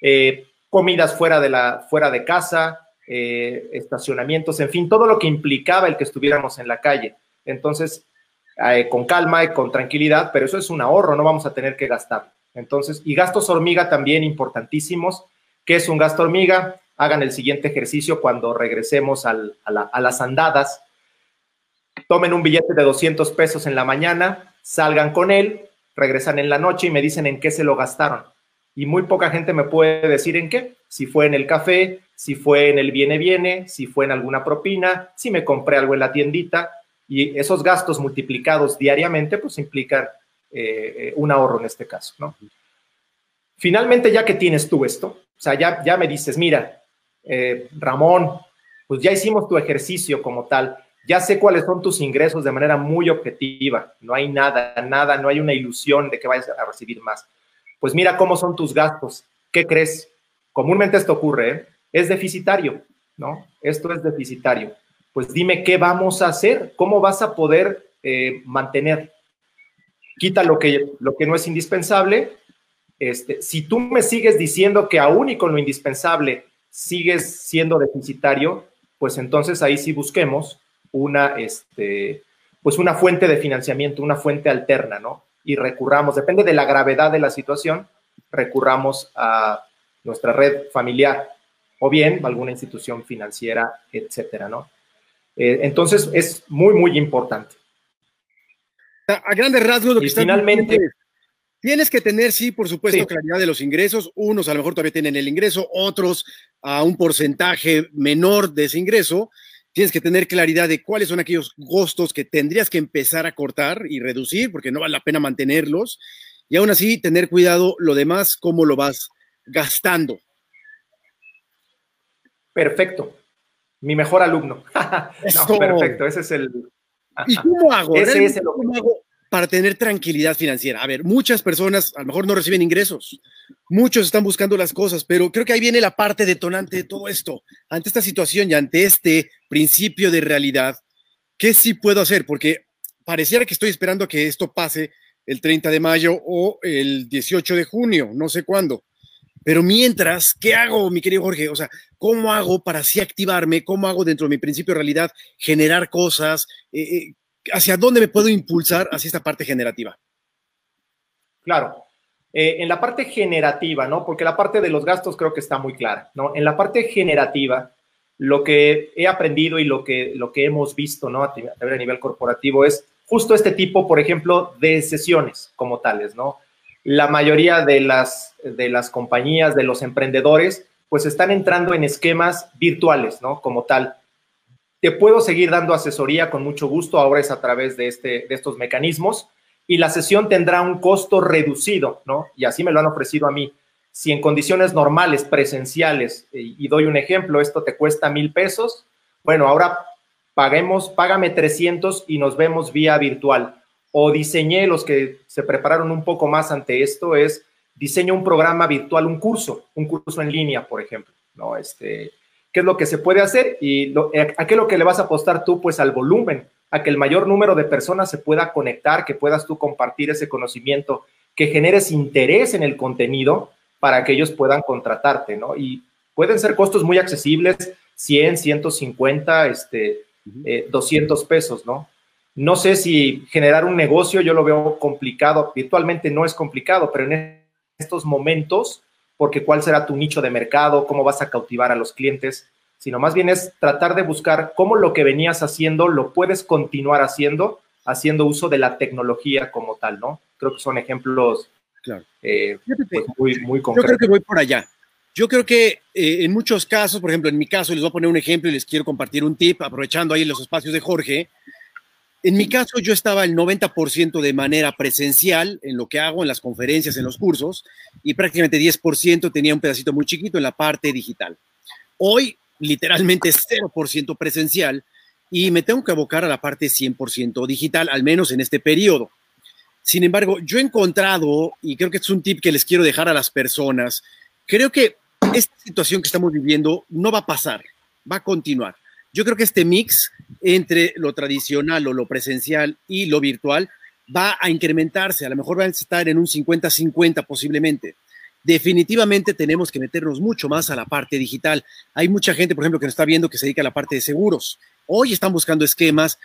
Eh, comidas fuera de, la, fuera de casa, eh, estacionamientos, en fin, todo lo que implicaba el que estuviéramos en la calle. Entonces, eh, con calma y con tranquilidad, pero eso es un ahorro, no vamos a tener que gastar. Entonces, y gastos hormiga también importantísimos. ¿Qué es un gasto hormiga? Hagan el siguiente ejercicio cuando regresemos a, las andadas. tomen un billete de 200 pesos en la mañana, salgan con él, regresan en la noche y me dicen en qué se lo gastaron. Y muy poca gente me puede decir en qué, si fue en el café, si fue en el viene viene, si fue en alguna propina, si me compré algo en la tiendita. Y esos gastos multiplicados diariamente, pues implican eh, eh, un ahorro en este caso, ¿no? Finalmente, ya que tienes tú esto, o sea, ya, ya me dices, mira, eh, Ramón, pues ya hicimos tu ejercicio como tal, ya sé cuáles son tus ingresos de manera muy objetiva, no hay nada, nada, no hay una ilusión de que vayas a recibir más. Pues mira cómo son tus gastos, ¿qué crees? Comúnmente esto ocurre, ¿eh? Es deficitario, ¿no? Esto es deficitario. Pues dime qué vamos a hacer, cómo vas a poder eh, mantener. Quita lo que, lo que no es indispensable. Este, si tú me sigues diciendo que aún y con lo indispensable sigues siendo deficitario, pues entonces ahí sí busquemos una, este, pues una fuente de financiamiento, una fuente alterna, ¿no? Y recurramos, depende de la gravedad de la situación, recurramos a nuestra red familiar o bien alguna institución financiera, etcétera, ¿no? Eh, entonces es muy, muy importante. A, grandes rasgos, lo que finalmente tienes que tener, sí, por supuesto, claridad de los ingresos. Unos a lo mejor todavía tienen el ingreso, otros a un porcentaje menor de ese ingreso. Tienes que tener claridad de cuáles son aquellos costos que tendrías que empezar a cortar y reducir, porque no vale la pena mantenerlos. Y aún así, tener cuidado lo demás, cómo lo vas gastando. Perfecto. Mi mejor alumno. no, perfecto. Ese es el. ¿Y cómo hago? Ese es el... ¿Cómo hago para tener tranquilidad financiera? A ver, muchas personas a lo mejor no reciben ingresos. Muchos están buscando las cosas, pero creo que ahí viene la parte detonante de todo esto. Ante esta situación y ante este principio de realidad, ¿qué sí puedo hacer? Porque pareciera que estoy esperando a que esto pase el 30 de mayo o el 18 de junio, no sé cuándo. Pero mientras, ¿qué hago, mi querido Jorge? O sea, ¿cómo hago para así activarme? ¿Cómo hago dentro de mi principio de realidad generar cosas? Eh, eh, ¿Hacia dónde me puedo impulsar hacia esta parte generativa? Claro. Eh, en la parte generativa, ¿no? Porque la parte de los gastos creo que está muy clara, ¿no? En la parte generativa, lo que he aprendido y lo que, lo que hemos visto, ¿no? A, a nivel corporativo es justo este tipo, por ejemplo, de sesiones como tales, ¿no? La mayoría de las, de las compañías, de los emprendedores, pues están entrando en esquemas virtuales, ¿no? Como tal. Te puedo seguir dando asesoría con mucho gusto, ahora es a través de, este, de estos mecanismos, y la sesión tendrá un costo reducido, ¿no? Y así me lo han ofrecido a mí. Si en condiciones normales, presenciales, y doy un ejemplo, esto te cuesta mil pesos, bueno, ahora paguemos, págame 300 y nos vemos vía virtual o diseñé, los que se prepararon un poco más ante esto, es diseño un programa virtual, un curso, un curso en línea, por ejemplo, ¿no? Este, ¿Qué es lo que se puede hacer? ¿Y a qué es lo que le vas a apostar tú? Pues al volumen, a que el mayor número de personas se pueda conectar, que puedas tú compartir ese conocimiento, que generes interés en el contenido para que ellos puedan contratarte, ¿no? Y pueden ser costos muy accesibles, 100, 150, este, 200 eh, pesos, ¿no? No sé si generar un negocio yo lo veo complicado, virtualmente no es complicado, pero en estos momentos, porque cuál será tu nicho de mercado, cómo vas a cautivar a los clientes, sino más bien es tratar de buscar cómo lo que venías haciendo lo puedes continuar haciendo, haciendo uso de la tecnología como tal, ¿no? Creo que son ejemplos claro. Eh, pues, muy, muy concretos. Yo creo que voy por allá. Yo creo que eh, en muchos casos, por ejemplo, en mi caso, les voy a poner un ejemplo y les quiero compartir un tip, aprovechando ahí los espacios de Jorge. En mi caso, yo estaba el 90% de manera presencial en lo que hago, en las conferencias, en los cursos, y prácticamente 10% tenía un pedacito muy chiquito en la parte digital. Hoy, literalmente 0% presencial, y me tengo que abocar a la parte 100% digital, al menos en este periodo. Sin embargo, yo he encontrado, y creo que es un tip que les quiero dejar a las personas, creo que esta situación que estamos viviendo no va a pasar, va a continuar. Yo creo que este mix entre lo tradicional o lo presencial y lo virtual va a incrementarse, a lo mejor va a estar en un 50-50 posiblemente. Definitivamente tenemos que meternos mucho más a la parte digital. Hay mucha gente, por ejemplo, que nos está viendo que se dedica a la parte de seguros. Hoy están buscando esquemas.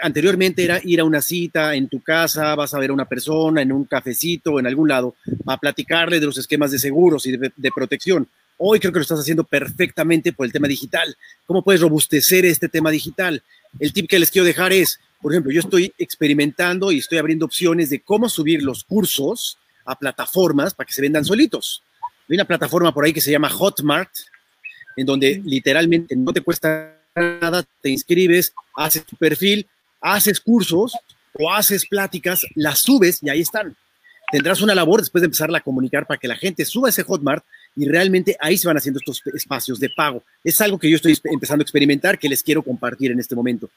Anteriormente era ir a una cita en tu casa, vas a ver a una persona en un cafecito, en algún lado, a platicarle de los esquemas de seguros y de, de protección. Hoy creo que lo estás haciendo perfectamente por el tema digital. ¿Cómo puedes robustecer este tema digital? El tip que les quiero dejar es, por ejemplo, yo estoy experimentando y estoy abriendo opciones de cómo subir los cursos a plataformas para que se vendan solitos. Hay una plataforma por ahí que se llama Hotmart, en donde literalmente no te cuesta nada, te inscribes, haces tu perfil, haces cursos o haces pláticas, las subes y ahí están. Tendrás una labor después de empezarla a comunicar para que la gente suba ese Hotmart y realmente ahí se van haciendo estos espacios de pago. Es algo que yo estoy empezando a experimentar que les quiero compartir en este momento.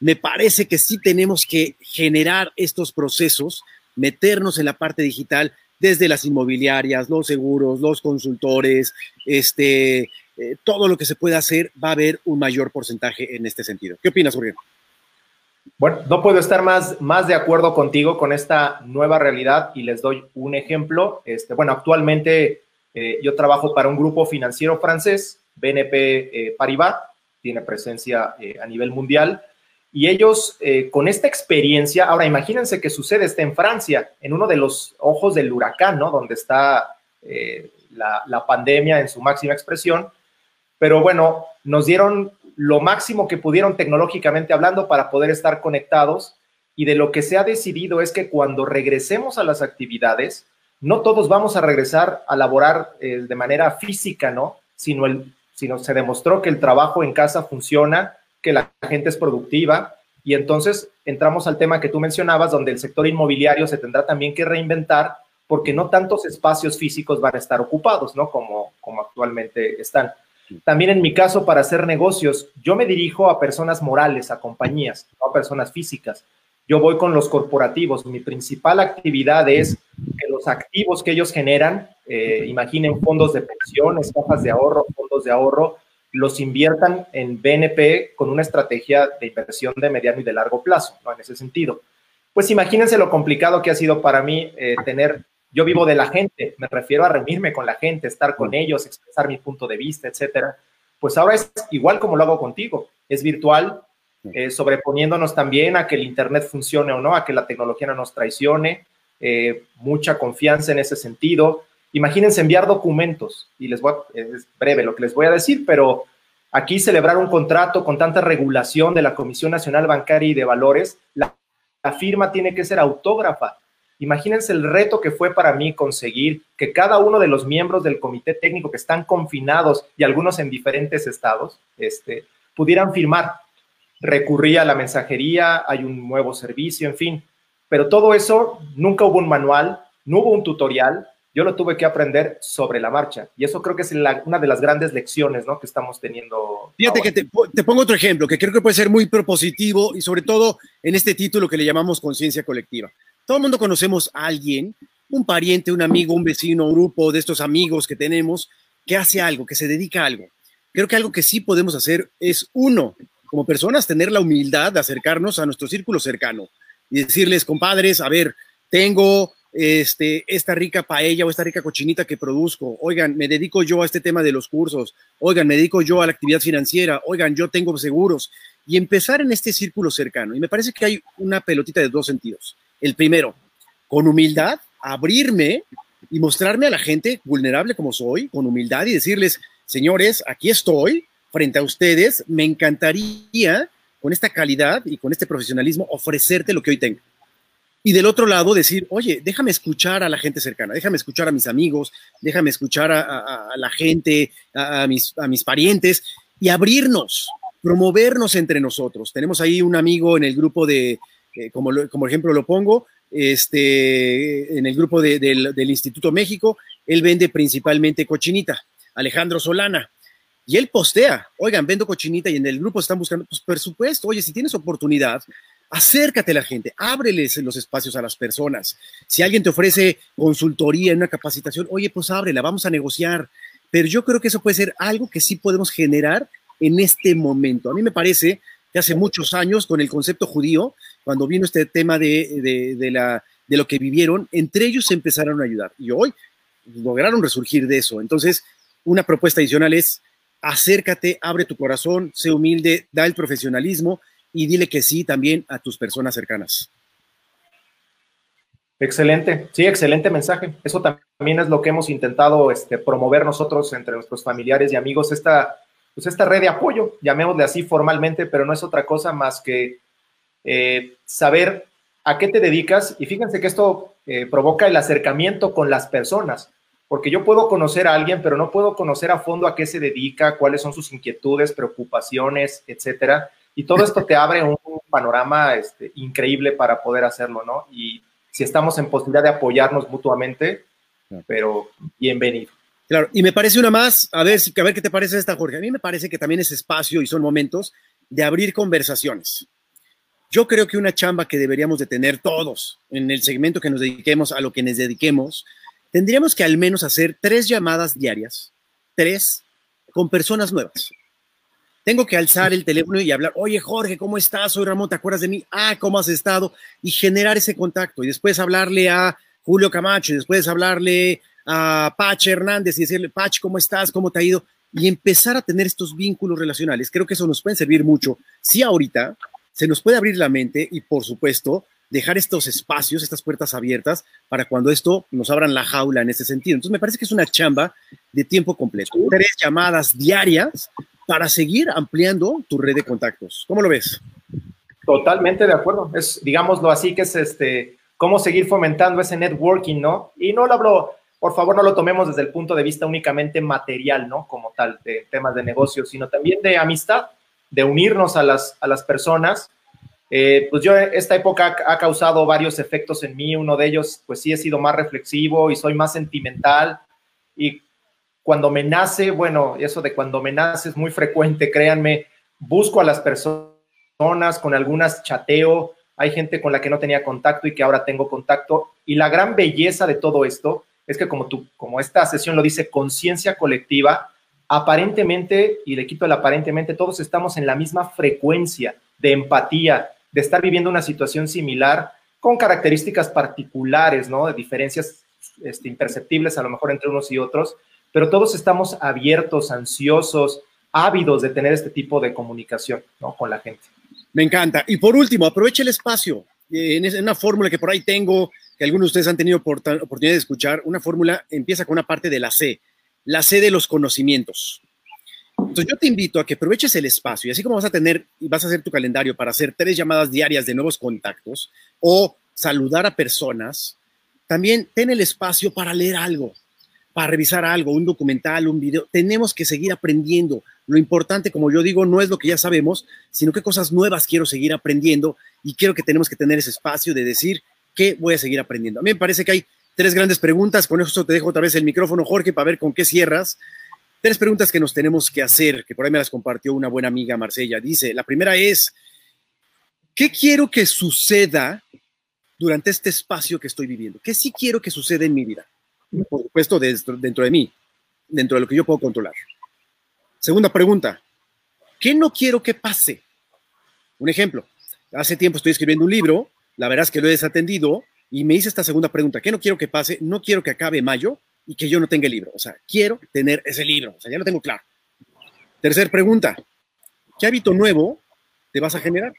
Me parece que sí tenemos que generar estos procesos, meternos en la parte digital desde las inmobiliarias, los seguros, los consultores, este, eh, todo lo que se pueda hacer, va a haber un mayor porcentaje en este sentido. ¿Qué opinas, Jorge? Bueno, no puedo estar más, más de acuerdo contigo con esta nueva realidad y les doy un ejemplo. Este, bueno, actualmente eh, yo trabajo para un grupo financiero francés, BNP eh, Paribas, tiene presencia a nivel mundial. Y ellos, con esta experiencia, ahora imagínense que sucede está en Francia, en uno de los ojos del huracán, ¿no? Donde está la, pandemia en su máxima expresión pero bueno, nos dieron lo máximo que pudieron tecnológicamente hablando para poder estar conectados y de lo que se ha decidido es que cuando regresemos a las actividades, no todos vamos a regresar a laborar eh, de manera física, ¿no? Sino, se demostró que el trabajo en casa funciona, que la gente es productiva y entonces entramos al tema que tú mencionabas, donde el sector inmobiliario se tendrá también que reinventar porque no tantos espacios físicos van a estar ocupados, ¿no? Como, como actualmente están. También en mi caso, para hacer negocios, yo me dirijo a personas morales, a compañías, no a personas físicas. Yo voy con los corporativos. Mi principal actividad es que los activos que ellos generan, eh, imaginen fondos de pensiones, cajas de ahorro, fondos de ahorro, los inviertan en BNP con una estrategia de inversión de mediano y de largo plazo, ¿no? En ese sentido. Pues imagínense lo complicado que ha sido para mí eh, tener yo vivo de la gente, me refiero a reunirme con la gente, estar con ellos, expresar mi punto de vista, etcétera. Pues ahora es igual como lo hago contigo, es virtual, eh, sobreponiéndonos también a que el Internet funcione o no, a que la tecnología no nos traicione, eh, mucha confianza en ese sentido. Imagínense enviar documentos, y les voy a, es breve lo que les voy a decir, pero aquí celebrar un contrato con tanta regulación de la Comisión Nacional Bancaria y de Valores, la firma tiene que ser autógrafa Imagínense el reto que fue para mí conseguir que cada uno de los miembros del comité técnico que están confinados y algunos en diferentes estados, este, pudieran firmar. Recurría a la mensajería, hay un nuevo servicio, en fin. Pero todo eso, nunca hubo un manual, no hubo un tutorial, yo lo tuve que aprender sobre la marcha. Y eso creo que es una de las grandes lecciones ¿no? que estamos teniendo. Fíjate que te, te, pongo otro ejemplo que creo que puede ser muy propositivo y sobre todo en este título que le llamamos conciencia colectiva. Todo el mundo conocemos a alguien, un pariente, un amigo, un vecino, un grupo de estos amigos que tenemos que hace algo, que se dedica a algo. Creo que algo que sí podemos hacer es, uno, como personas, tener la humildad de acercarnos a nuestro círculo cercano y decirles, compadres, a ver, tengo este, esta rica paella o esta rica cochinita que produzco. Oigan, me dedico yo a este tema de los cursos. Oigan, me dedico yo a la actividad financiera. Oigan, yo tengo seguros. Y empezar en este círculo cercano. Y me parece que hay una pelotita de dos sentidos. El primero, con humildad, abrirme y mostrarme a la gente vulnerable como soy, con humildad y decirles, señores, aquí estoy frente a ustedes, me encantaría con esta calidad y con este profesionalismo ofrecerte lo que hoy tengo. Y del otro lado decir, oye, déjame escuchar a la gente cercana, déjame escuchar a mis amigos, déjame escuchar a, la gente, a, mis, a mis parientes y abrirnos, promovernos entre nosotros. Tenemos ahí un amigo en el grupo de, como, como ejemplo lo pongo, este, en el grupo del, Instituto México, él vende principalmente cochinita, Alejandro Solana. Y él postea, oigan, vendo cochinita y en el grupo están buscando, pues por supuesto, oye, si tienes oportunidad, acércate a la gente, ábreles los espacios a las personas. Si alguien te ofrece consultoría una capacitación, oye, pues ábrela, vamos a negociar. Pero yo creo que eso puede ser algo que sí podemos generar en este momento. A mí me parece que hace muchos años con el concepto judío, cuando vino este tema de, de, la, de lo que vivieron, entre ellos empezaron a ayudar y hoy lograron resurgir de eso. Entonces, una propuesta adicional es acércate, abre tu corazón, sé humilde, da el profesionalismo y dile que sí también a tus personas cercanas. Excelente, sí, excelente mensaje. Eso también es lo que hemos intentado este, promover nosotros entre nuestros familiares y amigos, esta pues esta red de apoyo, llamémosle así formalmente, pero no es otra cosa más que eh, saber a qué te dedicas y fíjense que esto eh, provoca el acercamiento con las personas, porque yo puedo conocer a alguien, pero no puedo conocer a fondo a qué se dedica, cuáles son sus inquietudes, preocupaciones, etcétera. Y todo esto te abre un panorama este, increíble para poder hacerlo, ¿no? Y si estamos en posibilidad de apoyarnos mutuamente, pero bienvenido. Claro, y me parece una más, a ver, a ver qué te parece esta, Jorge. A mí me parece que también es espacio y son momentos de abrir conversaciones. Yo creo que una chamba que deberíamos de tener todos en el segmento que nos dediquemos a lo que nos dediquemos, tendríamos que al menos hacer tres llamadas diarias, tres, con personas nuevas. Tengo que alzar el teléfono y hablar, oye Jorge, ¿cómo estás? Soy Ramón, ¿te acuerdas de mí? Ah, ¿cómo has estado? Y generar ese contacto. Y después hablarle a Julio Camacho, y después hablarle a Pach Hernández y decirle, Pach, ¿cómo estás? ¿Cómo te ha ido? Y empezar a tener estos vínculos relacionales. Creo que eso nos puede servir mucho. Si ahorita se nos puede abrir la mente y, por supuesto, dejar estos espacios, estas puertas abiertas para cuando esto nos abran la jaula en ese sentido. Entonces, me parece que es una chamba de tiempo completo. Tres llamadas diarias para seguir ampliando tu red de contactos. ¿Cómo lo ves? Totalmente de acuerdo. Es, digámoslo así, que es este, cómo seguir fomentando ese networking, ¿no? Y no lo hablo por favor no lo tomemos desde el punto de vista únicamente material, ¿no? Como tal, de temas de negocio, sino también de amistad, de unirnos a las, a las personas. Eh, pues yo, esta época ha causado varios efectos en mí. Uno de ellos, pues sí he sido más reflexivo y soy más sentimental. Y cuando me nace, bueno, eso de cuando me nace es muy frecuente, créanme, busco a las personas, con algunas chateo, hay gente con la que no tenía contacto y que ahora tengo contacto. Y la gran belleza de todo esto es que como, tú, como esta sesión lo dice, conciencia colectiva, aparentemente, y le quito el aparentemente, todos estamos en la misma frecuencia de empatía, de estar viviendo una situación similar con características particulares, ¿no? De diferencias este, imperceptibles a lo mejor entre unos y otros, pero todos estamos abiertos, ansiosos, ávidos de tener este tipo de comunicación, ¿no? Con la gente. Me encanta. Y por último, aproveche el espacio. En una fórmula que por ahí tengo, que algunos de ustedes han tenido oportunidad de escuchar, una fórmula empieza con una parte de la C, la C de los conocimientos. Entonces yo te invito a que aproveches el espacio y así como vas a tener y vas a hacer tu calendario para hacer tres llamadas diarias de nuevos contactos o saludar a personas, también ten el espacio para leer algo, para revisar algo, un documental, un video. Tenemos que seguir aprendiendo. Lo importante, como yo digo, no es lo que ya sabemos, sino qué cosas nuevas quiero seguir aprendiendo y quiero que tenemos que tener ese espacio de decir, ¿Qué voy a seguir aprendiendo? A mí me parece que hay tres grandes preguntas. Con eso te dejo otra vez el micrófono, Jorge, para ver con qué cierras. Tres preguntas que nos tenemos que hacer, que por ahí me las compartió una buena amiga, Marcella. Dice, la primera es, ¿qué quiero que suceda durante este espacio que estoy viviendo? ¿Qué sí quiero que suceda en mi vida? Por supuesto, dentro, dentro de mí, dentro de lo que yo puedo controlar. Segunda pregunta, ¿qué no quiero que pase? Un ejemplo, hace tiempo estoy escribiendo un libro la verdad es que lo he desatendido y me hice esta segunda pregunta, ¿qué no quiero que pase? No quiero que acabe mayo y que yo no tenga el libro, o sea, quiero tener ese libro, o sea, ya lo tengo claro. Tercer pregunta, ¿qué hábito nuevo te vas a generar?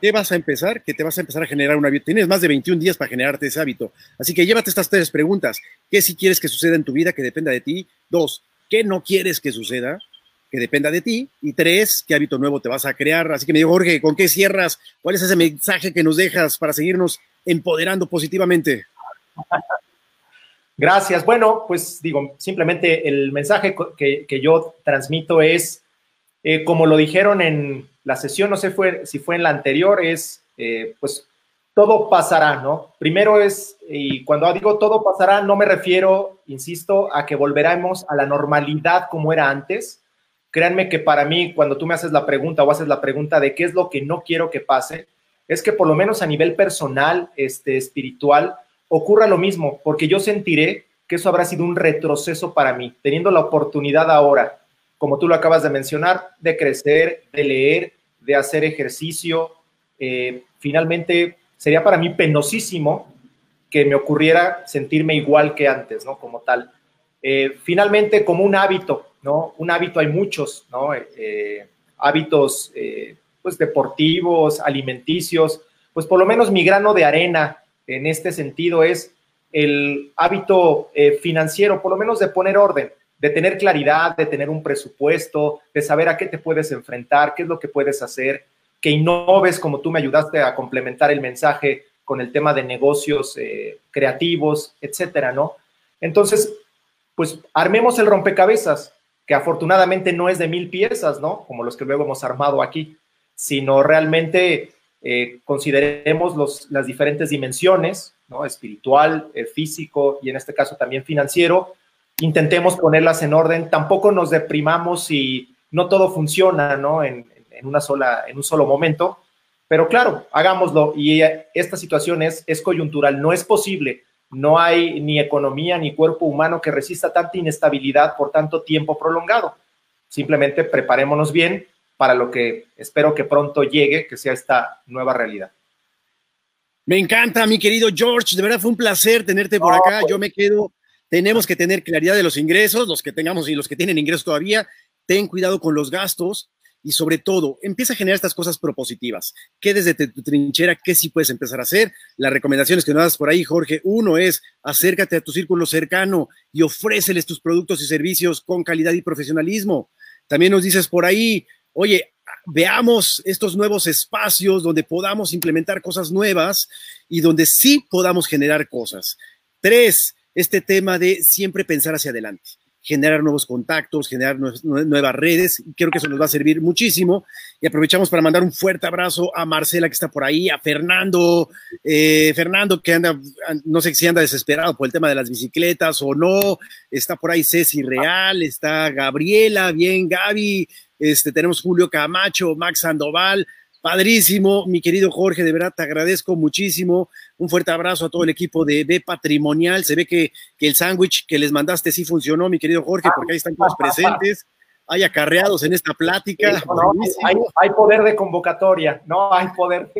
¿Qué vas a empezar? ¿Qué te vas a empezar a generar un hábito? Tienes más de 21 días para generarte ese hábito. Así que llévate estas tres preguntas. ¿Qué sí quieres que suceda en tu vida que dependa de ti? Dos, ¿qué no quieres que suceda? que dependa de ti. Y tres, qué hábito nuevo te vas a crear. Así que me digo, Jorge, ¿con qué cierras? ¿Cuál es ese mensaje que nos dejas para seguirnos empoderando positivamente? Gracias. Bueno, pues digo, simplemente el mensaje que, yo transmito es, eh, como lo dijeron en la sesión, no sé fue, si fue en la anterior, es, eh, pues todo pasará, ¿no? Primero es, y cuando digo todo pasará, no me refiero, insisto, a que volveremos a la normalidad como era antes, Créanme que para mí, cuando tú me haces la pregunta o haces la pregunta de qué es lo que no quiero que pase, es que por lo menos a nivel personal, este, espiritual, ocurra lo mismo, porque yo sentiré que eso habrá sido un retroceso para mí, teniendo la oportunidad ahora, como tú lo acabas de mencionar, de crecer, de leer, de hacer ejercicio. Eh, finalmente, sería para mí penosísimo que me ocurriera sentirme igual que antes, ¿no? Como tal. Eh, finalmente, como un hábito, ¿no? Un hábito hay muchos, ¿no? Eh, hábitos, pues, deportivos, alimenticios, pues por lo menos mi grano de arena en este sentido es el hábito eh, financiero, por lo menos de poner orden, de tener claridad, de tener un presupuesto, de saber a qué te puedes enfrentar, qué es lo que puedes hacer, que innoves, como tú me ayudaste a complementar el mensaje con el tema de negocios eh, creativos, etcétera, ¿no? Entonces, pues armemos el rompecabezas, que afortunadamente no es de mil piezas, ¿no? Como los que luego hemos armado aquí, sino realmente eh, consideremos las diferentes dimensiones. Espiritual, eh, físico y en este caso también financiero. Intentemos ponerlas en orden. Tampoco nos deprimamos si no todo funciona. En, una sola, en un solo momento. Pero claro, hagámoslo. Y esta situación es, es coyuntural. No es posible no hay ni economía ni cuerpo humano que resista tanta inestabilidad por tanto tiempo prolongado. Simplemente preparémonos bien para lo que espero que pronto llegue, que sea esta nueva realidad. Me encanta, mi querido George. De verdad fue un placer tenerte por acá. Yo me quedo. Tenemos que tener claridad de los ingresos, los que tengamos y los que tienen ingresos todavía. Ten cuidado con los gastos y sobre todo, empieza a generar estas cosas propositivas. ¿Qué desde tu trinchera, qué sí puedes empezar a hacer? Las recomendaciones que nos das por ahí, Jorge, uno es acércate a tu círculo cercano y ofréceles tus productos y servicios con calidad y profesionalismo. También nos dices por ahí, oye, veamos estos nuevos espacios donde podamos implementar cosas nuevas y donde sí podamos generar cosas. Tres, este tema de siempre pensar hacia adelante generar nuevos contactos, generar nuevas redes. Creo que eso nos va a servir muchísimo. Y aprovechamos para mandar un fuerte abrazo a Marcela que está por ahí, a Fernando, eh, Fernando que anda, no sé si anda desesperado por el tema de las bicicletas o no. Está por ahí Ceci Real, está Gabriela, bien, Gaby. Este, tenemos Julio Camacho, Max Sandoval, Padrísimo, mi querido Jorge, de verdad te agradezco muchísimo. Un fuerte abrazo a todo el equipo de B Patrimonial. Se ve que, el sándwich que les mandaste sí funcionó, mi querido Jorge, porque ahí están todos presentes. Hay acarreados en esta plática. hay, poder de convocatoria, no hay poder.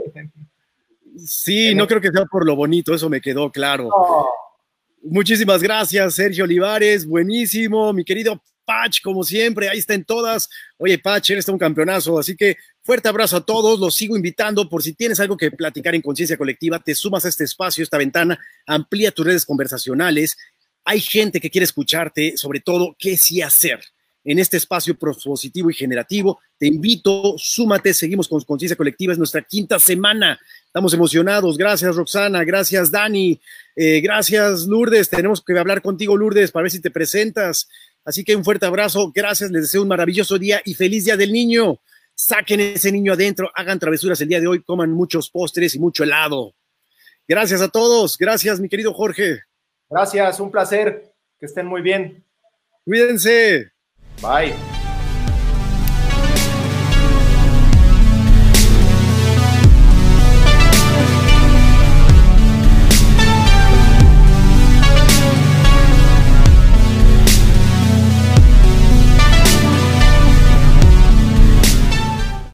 Sí, no creo que sea por lo bonito, eso me quedó claro. Muchísimas gracias, Sergio Olivares. Buenísimo, mi querido Patch, como siempre, ahí está en todas. Oye, Patch, eres un campeonazo, así que fuerte abrazo a todos. Los sigo invitando por si tienes algo que platicar en conciencia colectiva, te sumas a este espacio, esta ventana, amplía tus redes conversacionales. Hay gente que quiere escucharte, sobre todo, qué sí hacer en este espacio propositivo y generativo. Te invito, súmate, seguimos con conciencia colectiva, es nuestra quinta semana. Estamos emocionados. Gracias, Roxana. Gracias, Dani. Eh, gracias, Lourdes. Tenemos que hablar contigo, Lourdes, para ver si te presentas. Así que un fuerte abrazo, gracias, les deseo un maravilloso día y feliz día del niño. Saquen ese niño adentro, hagan travesuras el día de hoy, coman muchos postres y mucho helado. Gracias a todos, gracias mi querido Jorge. Gracias, un placer, que estén muy bien. Cuídense. Bye.